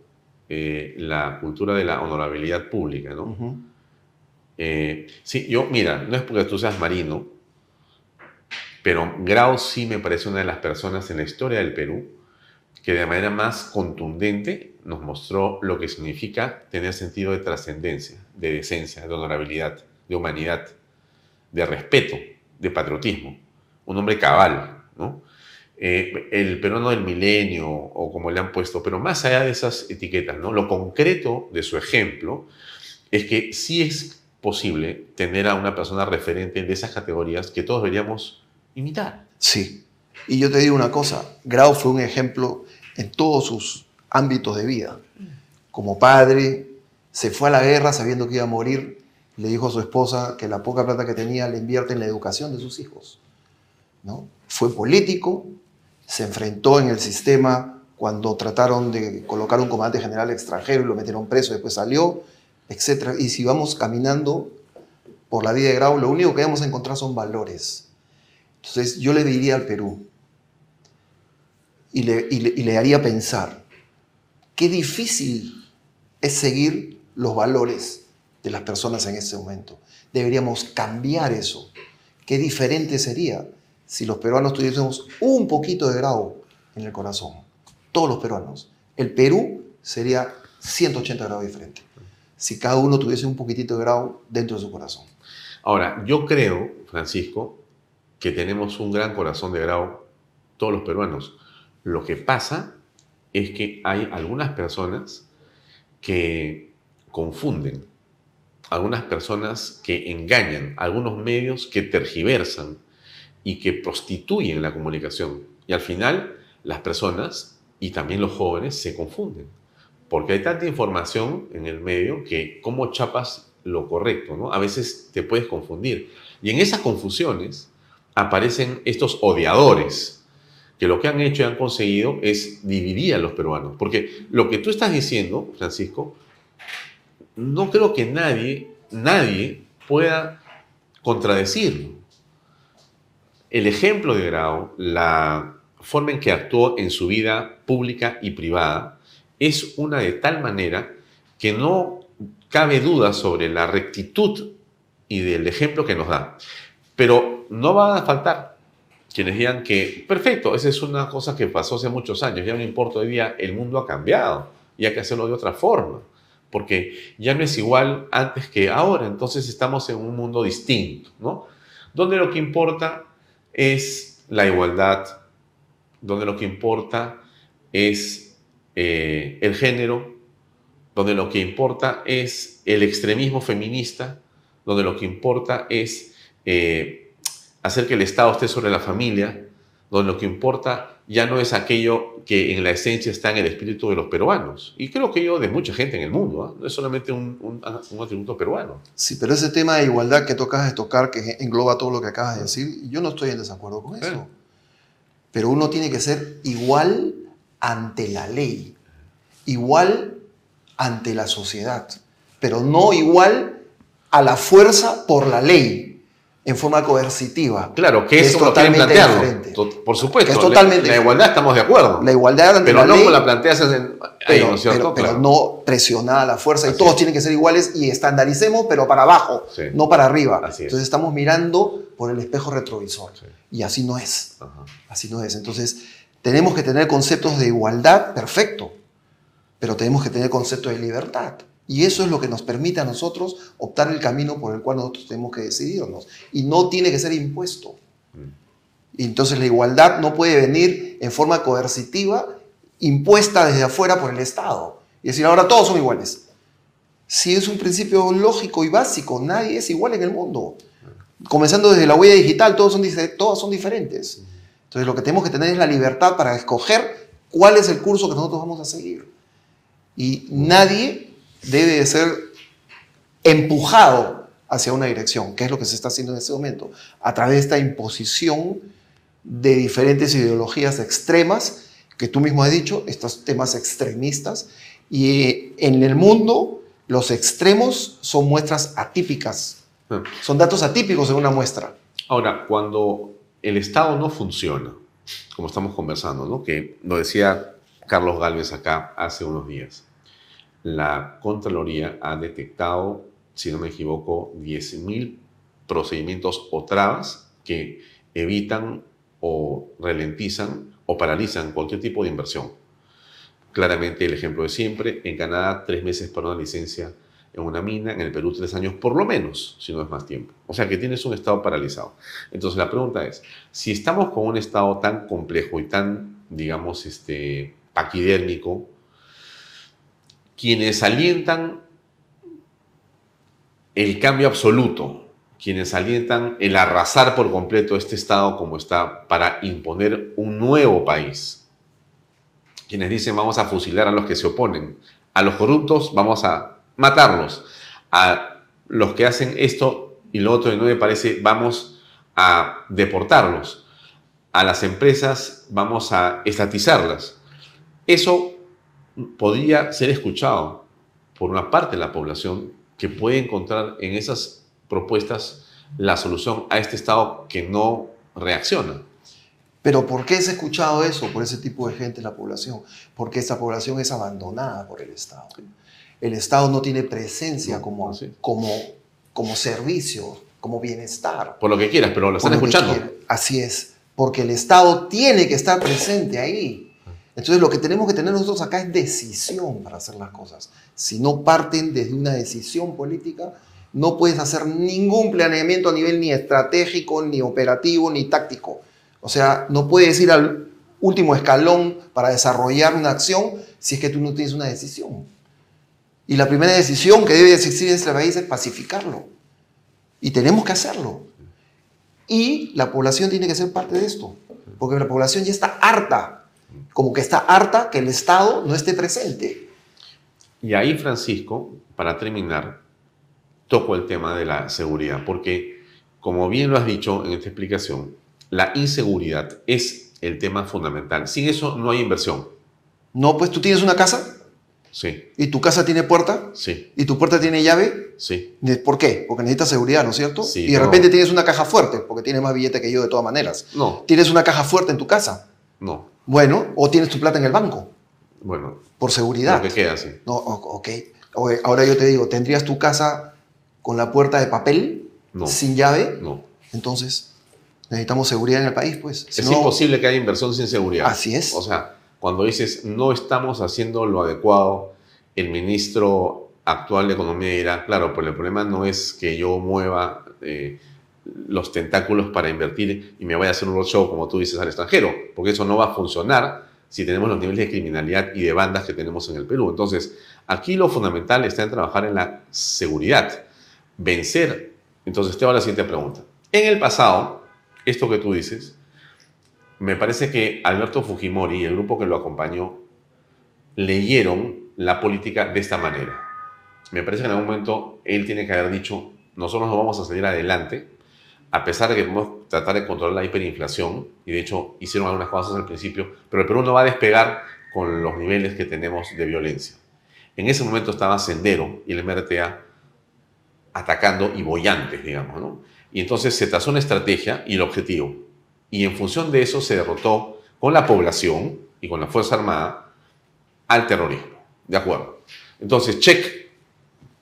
eh, la cultura de la honorabilidad pública, ¿no? Eh, sí, yo, mira, no es porque tú seas marino, pero Grau sí me parece una de las personas en la historia del Perú que de manera más contundente nos mostró lo que significa tener sentido de trascendencia, de decencia, de honorabilidad, de humanidad, de respeto, de patriotismo. Un hombre cabal, ¿no? Eh, el peruano del milenio, o como le han puesto, pero más allá de esas etiquetas, ¿no? Lo concreto de su ejemplo es que sí es posible tener a una persona referente de esas categorías que todos deberíamos imitar. Sí. Y yo te digo una cosa, Grau fue un ejemplo en todos sus ámbitos de vida. Como padre, se fue a la guerra sabiendo que iba a morir, le dijo a su esposa que la poca plata que tenía le invierte en la educación de sus hijos. ¿no? Fue político, se enfrentó en el sistema cuando trataron de colocar un comandante general extranjero y lo metieron preso, después salió, etc. Y si vamos caminando por la vida de Grau, lo único que vamos a encontrar son valores entonces yo le diría al Perú y le, haría pensar, qué difícil es seguir los valores de las personas en este momento. Deberíamos cambiar eso. Qué diferente sería si los peruanos tuviésemos un poquito de grado en el corazón. Todos los peruanos. El Perú sería 180 grados diferente. Si cada uno tuviese un poquitito de grado dentro de su corazón. Ahora, yo creo, Francisco, que tenemos un gran corazón de grado todos los peruanos. Lo que pasa es que hay algunas personas que confunden, algunas personas que engañan, algunos medios que tergiversan y que prostituyen la comunicación. Y al final las personas y también los jóvenes se confunden. Porque hay tanta información en el medio que cómo chapas lo correcto, ¿no? A veces te puedes confundir. Y en esas confusiones aparecen estos odiadores, que lo que han hecho y han conseguido es dividir a los peruanos. Porque lo que tú estás diciendo, Francisco, no creo que nadie, nadie pueda contradecirlo. El ejemplo de Grau, la forma en que actuó en su vida pública y privada, es una de tal manera que no cabe duda sobre la rectitud y del ejemplo que nos da. Pero no van a faltar quienes digan que, perfecto, esa es una cosa que pasó hace muchos años, ya no importa hoy día, el mundo ha cambiado y hay que hacerlo de otra forma, porque ya no es igual antes que ahora, entonces estamos en un mundo distinto, ¿no? Donde lo que importa es la igualdad, donde lo que importa es eh, el género, donde lo que importa es el extremismo feminista, donde lo que importa es eh, hacer que el Estado esté sobre la familia, donde lo que importa ya no es aquello que en la esencia está en el espíritu de los peruanos. Y creo que yo de mucha gente en el mundo, ¿ah? no es solamente un, un, atributo peruano. Sí, pero ese tema de igualdad que tocas de tocar, que engloba todo lo que acabas de decir, yo no estoy en desacuerdo con eso. Pero uno tiene que ser igual ante la ley, igual ante la sociedad, pero no igual a la fuerza por la ley en forma coercitiva. Claro, que, es totalmente diferente. Por supuesto, es totalmente la, igualdad estamos de acuerdo. La igualdad ante pero no como la planteas en, pero, ¿no cierto? Pero, no presionada a la fuerza y todos tienen que ser iguales y estandaricemos, pero para abajo, no para arriba. Entonces estamos mirando por el espejo retrovisor y así no es. Así no es. Entonces tenemos que tener conceptos de igualdad, perfecto, pero tenemos que tener conceptos de libertad. Y eso es lo que nos permite a nosotros optar el camino por el cual nosotros tenemos que decidirnos. Y no tiene que ser impuesto. Y entonces la igualdad no puede venir en forma coercitiva, impuesta desde afuera por el Estado. Y decir, ahora todos son iguales. Si es un principio lógico y básico, nadie es igual en el mundo. Comenzando desde la huella digital, todos son, todos son diferentes. Entonces lo que tenemos que tener es la libertad para escoger cuál es el curso que nosotros vamos a seguir. Y nadie debe de ser empujado hacia una dirección, que es lo que se está haciendo en este momento, a través de esta imposición de diferentes ideologías extremas, que tú mismo has dicho, estos temas extremistas, y en el mundo los extremos son muestras atípicas, ah. son datos atípicos en una muestra. Ahora, cuando el Estado no funciona, como estamos conversando, ¿no? que lo decía Carlos Galvez acá hace unos días, la Contraloría ha detectado, si no me equivoco, 10.000 procedimientos o trabas que evitan o ralentizan o paralizan cualquier tipo de inversión. Claramente el ejemplo de siempre, en Canadá tres meses para una licencia en una mina, en el Perú tres años por lo menos, si no es más tiempo. O sea que tienes un estado paralizado. Entonces la pregunta es, si estamos con un estado tan complejo y tan, digamos, este, paquidérmico, quienes alientan el cambio absoluto, quienes alientan el arrasar por completo este Estado como está para imponer un nuevo país, quienes dicen vamos a fusilar a los que se oponen, a los corruptos vamos a matarlos, a los que hacen esto y lo otro y no me parece vamos a deportarlos, a las empresas vamos a estatizarlas. Eso podría ser escuchado por una parte de la población que puede encontrar en esas propuestas la solución a este Estado que no reacciona. Pero ¿por qué es escuchado eso por ese tipo de gente en la población? Porque esa población es abandonada por el Estado. El Estado no tiene presencia como, como, como servicio, como bienestar. Por lo que quieras, pero lo están escuchando. Así es, porque el Estado tiene que estar presente ahí. Entonces lo que tenemos que tener nosotros acá es decisión para hacer las cosas. Si no parten desde una decisión política, no puedes hacer ningún planeamiento a nivel ni estratégico, ni operativo, ni táctico. O sea, no puedes ir al último escalón para desarrollar una acción si es que tú no tienes una decisión. Y la primera decisión que debe existir en este país es pacificarlo. Y tenemos que hacerlo. Y la población tiene que ser parte de esto, porque la población ya está harta como que está harta que el Estado no esté presente. Y ahí, Francisco, para terminar, toco el tema de la seguridad, porque, como bien lo has dicho en esta explicación, la inseguridad es el tema fundamental. Sin eso no hay inversión. No, pues tú tienes una casa. Sí. ¿Y tu casa tiene puerta? Sí. ¿Y tu puerta tiene llave? Sí. ¿Por qué? Porque necesitas seguridad, ¿no es cierto? Sí, y de repente tienes una caja fuerte, porque tienes más billete que yo de todas maneras. No. ¿Tienes una caja fuerte en tu casa? No. Bueno, o tienes tu plata en el banco. Bueno. Por seguridad. Lo que queda así. No, ok. Ahora yo te digo, ¿tendrías tu casa con la puerta de papel? No. ¿Sin llave? No. Entonces, necesitamos seguridad en el país, pues. es imposible que haya inversión sin seguridad. Así es. O sea, cuando dices no estamos haciendo lo adecuado, el ministro actual de Economía dirá, claro, pero el problema no es que yo mueva eh, los tentáculos para invertir y me voy a hacer un roadshow, como tú dices, al extranjero, porque eso no va a funcionar si tenemos los niveles de criminalidad y de bandas que tenemos en el Perú. Entonces, aquí lo fundamental está en trabajar en la seguridad, vencer. Entonces, te hago la siguiente pregunta. En el pasado, esto que tú dices, me parece que Alberto Fujimori y el grupo que lo acompañó leyeron la política de esta manera. Me parece que en algún momento él tiene que haber dicho, nosotros no vamos a salir adelante, a pesar de que podemos tratar de controlar la hiperinflación, y de hecho hicieron algunas cosas al principio, pero el Perú no va a despegar con los niveles que tenemos de violencia. En ese momento estaba Sendero y el MRTA atacando y bollantes, digamos, ¿no? Y entonces se trazó una estrategia y el objetivo. Y en función de eso se derrotó con la población y con la Fuerza Armada al terrorismo. ¿De acuerdo? Entonces, check,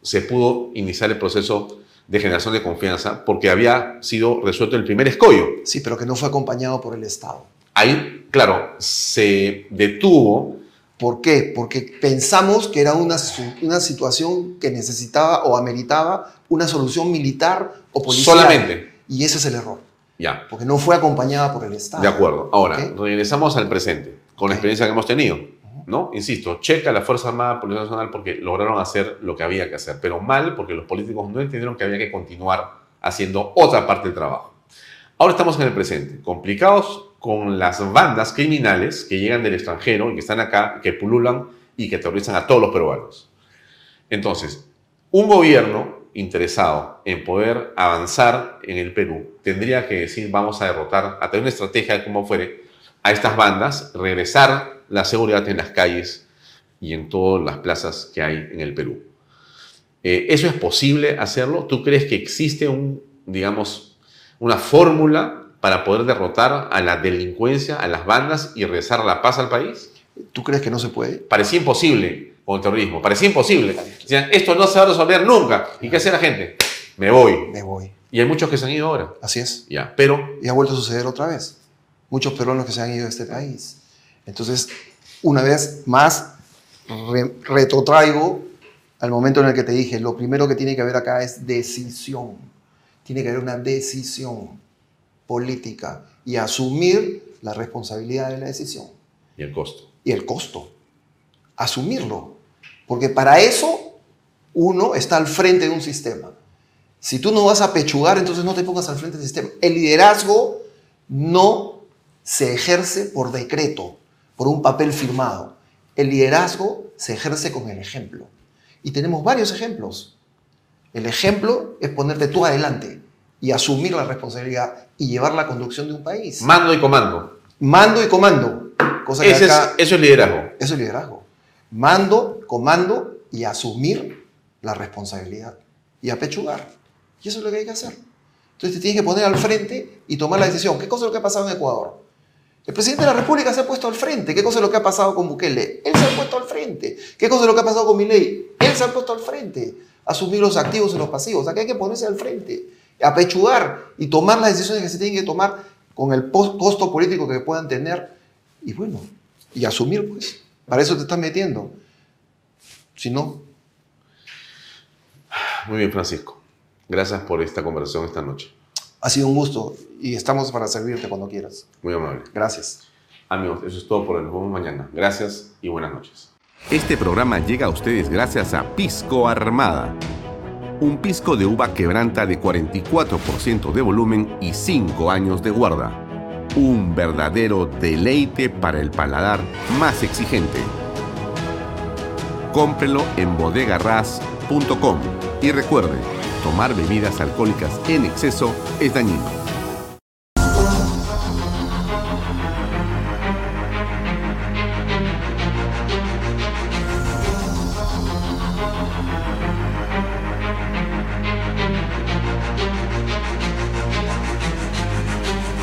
se pudo iniciar el proceso de generación de confianza porque había sido resuelto el primer escollo. Sí, pero que no fue acompañado por el Estado. Ahí, claro, se detuvo. ¿Por qué? Porque pensamos que era una, una situación que necesitaba o ameritaba una solución militar o policial. Solamente. Y ese es el error. Ya. Porque no fue acompañada por el Estado. De acuerdo. Ahora, regresamos al presente, con la experiencia que hemos tenido. ¿No? Insisto, checa la Fuerza Armada, Policía Nacional, porque lograron hacer lo que había que hacer, pero mal porque los políticos no entendieron que había que continuar haciendo otra parte del trabajo. Ahora estamos en el presente, complicados con las bandas criminales que llegan del extranjero y que están acá, que pululan y que terrorizan a todos los peruanos. Entonces, un gobierno interesado en poder avanzar en el Perú tendría que decir vamos a derrotar, a tener una estrategia de cómo fuere, a estas bandas, regresar la seguridad en las calles y en todas las plazas que hay en el Perú. Eh, ¿Eso es posible hacerlo? ¿Tú crees que existe un, digamos, una fórmula para poder derrotar a la delincuencia, a las bandas y regresar la paz al país? ¿Tú crees que no se puede? Parecía imposible con el terrorismo, parecía imposible. Decían, esto no se va a resolver nunca. ¿Y qué hace la gente? Me voy. Me voy. Y hay muchos que se han ido ahora. Así es. Ya, pero... Y ha vuelto a suceder otra vez. Muchos peruanos que se han ido de este país. Entonces, una vez más, retrotraigo al momento en el que te dije, lo primero que tiene que haber acá es decisión. Tiene que haber una decisión política y asumir la responsabilidad de la decisión. Y el costo. Y el costo. Asumirlo. Porque para eso uno está al frente de un sistema. Si tú no vas a pechugar, entonces no te pongas al frente del sistema. El liderazgo no se ejerce por decreto por un papel firmado. El liderazgo se ejerce con el ejemplo. Y tenemos varios ejemplos. El ejemplo es ponerte tú adelante y asumir la responsabilidad y llevar la conducción de un país. Mando y comando. Mando y comando. Cosa es, eso es liderazgo. Eso es liderazgo. Mando, comando y asumir la responsabilidad. Y apechugar. Y eso es lo que hay que hacer. Entonces te tienes que poner al frente y tomar la decisión. ¿Qué cosa es lo que ha pasado en Ecuador? El presidente de la República se ha puesto al frente. ¿Qué cosa es lo que ha pasado con Bukele? Él se ha puesto al frente. ¿Qué cosa es lo que ha pasado con Milei? Él se ha puesto al frente. Asumir los activos y los pasivos. Que hay que ponerse al frente. Apechugar y tomar las decisiones que se tienen que tomar con el costo político que puedan tener. Y bueno, y asumir, pues. Para eso te estás metiendo. Si no. Muy bien, Francisco. Gracias por esta conversación esta noche. Ha sido un gusto y estamos para servirte cuando quieras. Muy amable. Gracias. Amigos, eso es todo por el nuevo mañana. Gracias y buenas noches. Este programa llega a ustedes gracias a Pisco Armada. Un pisco de uva quebranta de 44% de volumen y 5 años de guarda. Un verdadero deleite para el paladar más exigente. Cómprelo en bodegarras.com y recuerde, tomar bebidas alcohólicas en exceso es dañino.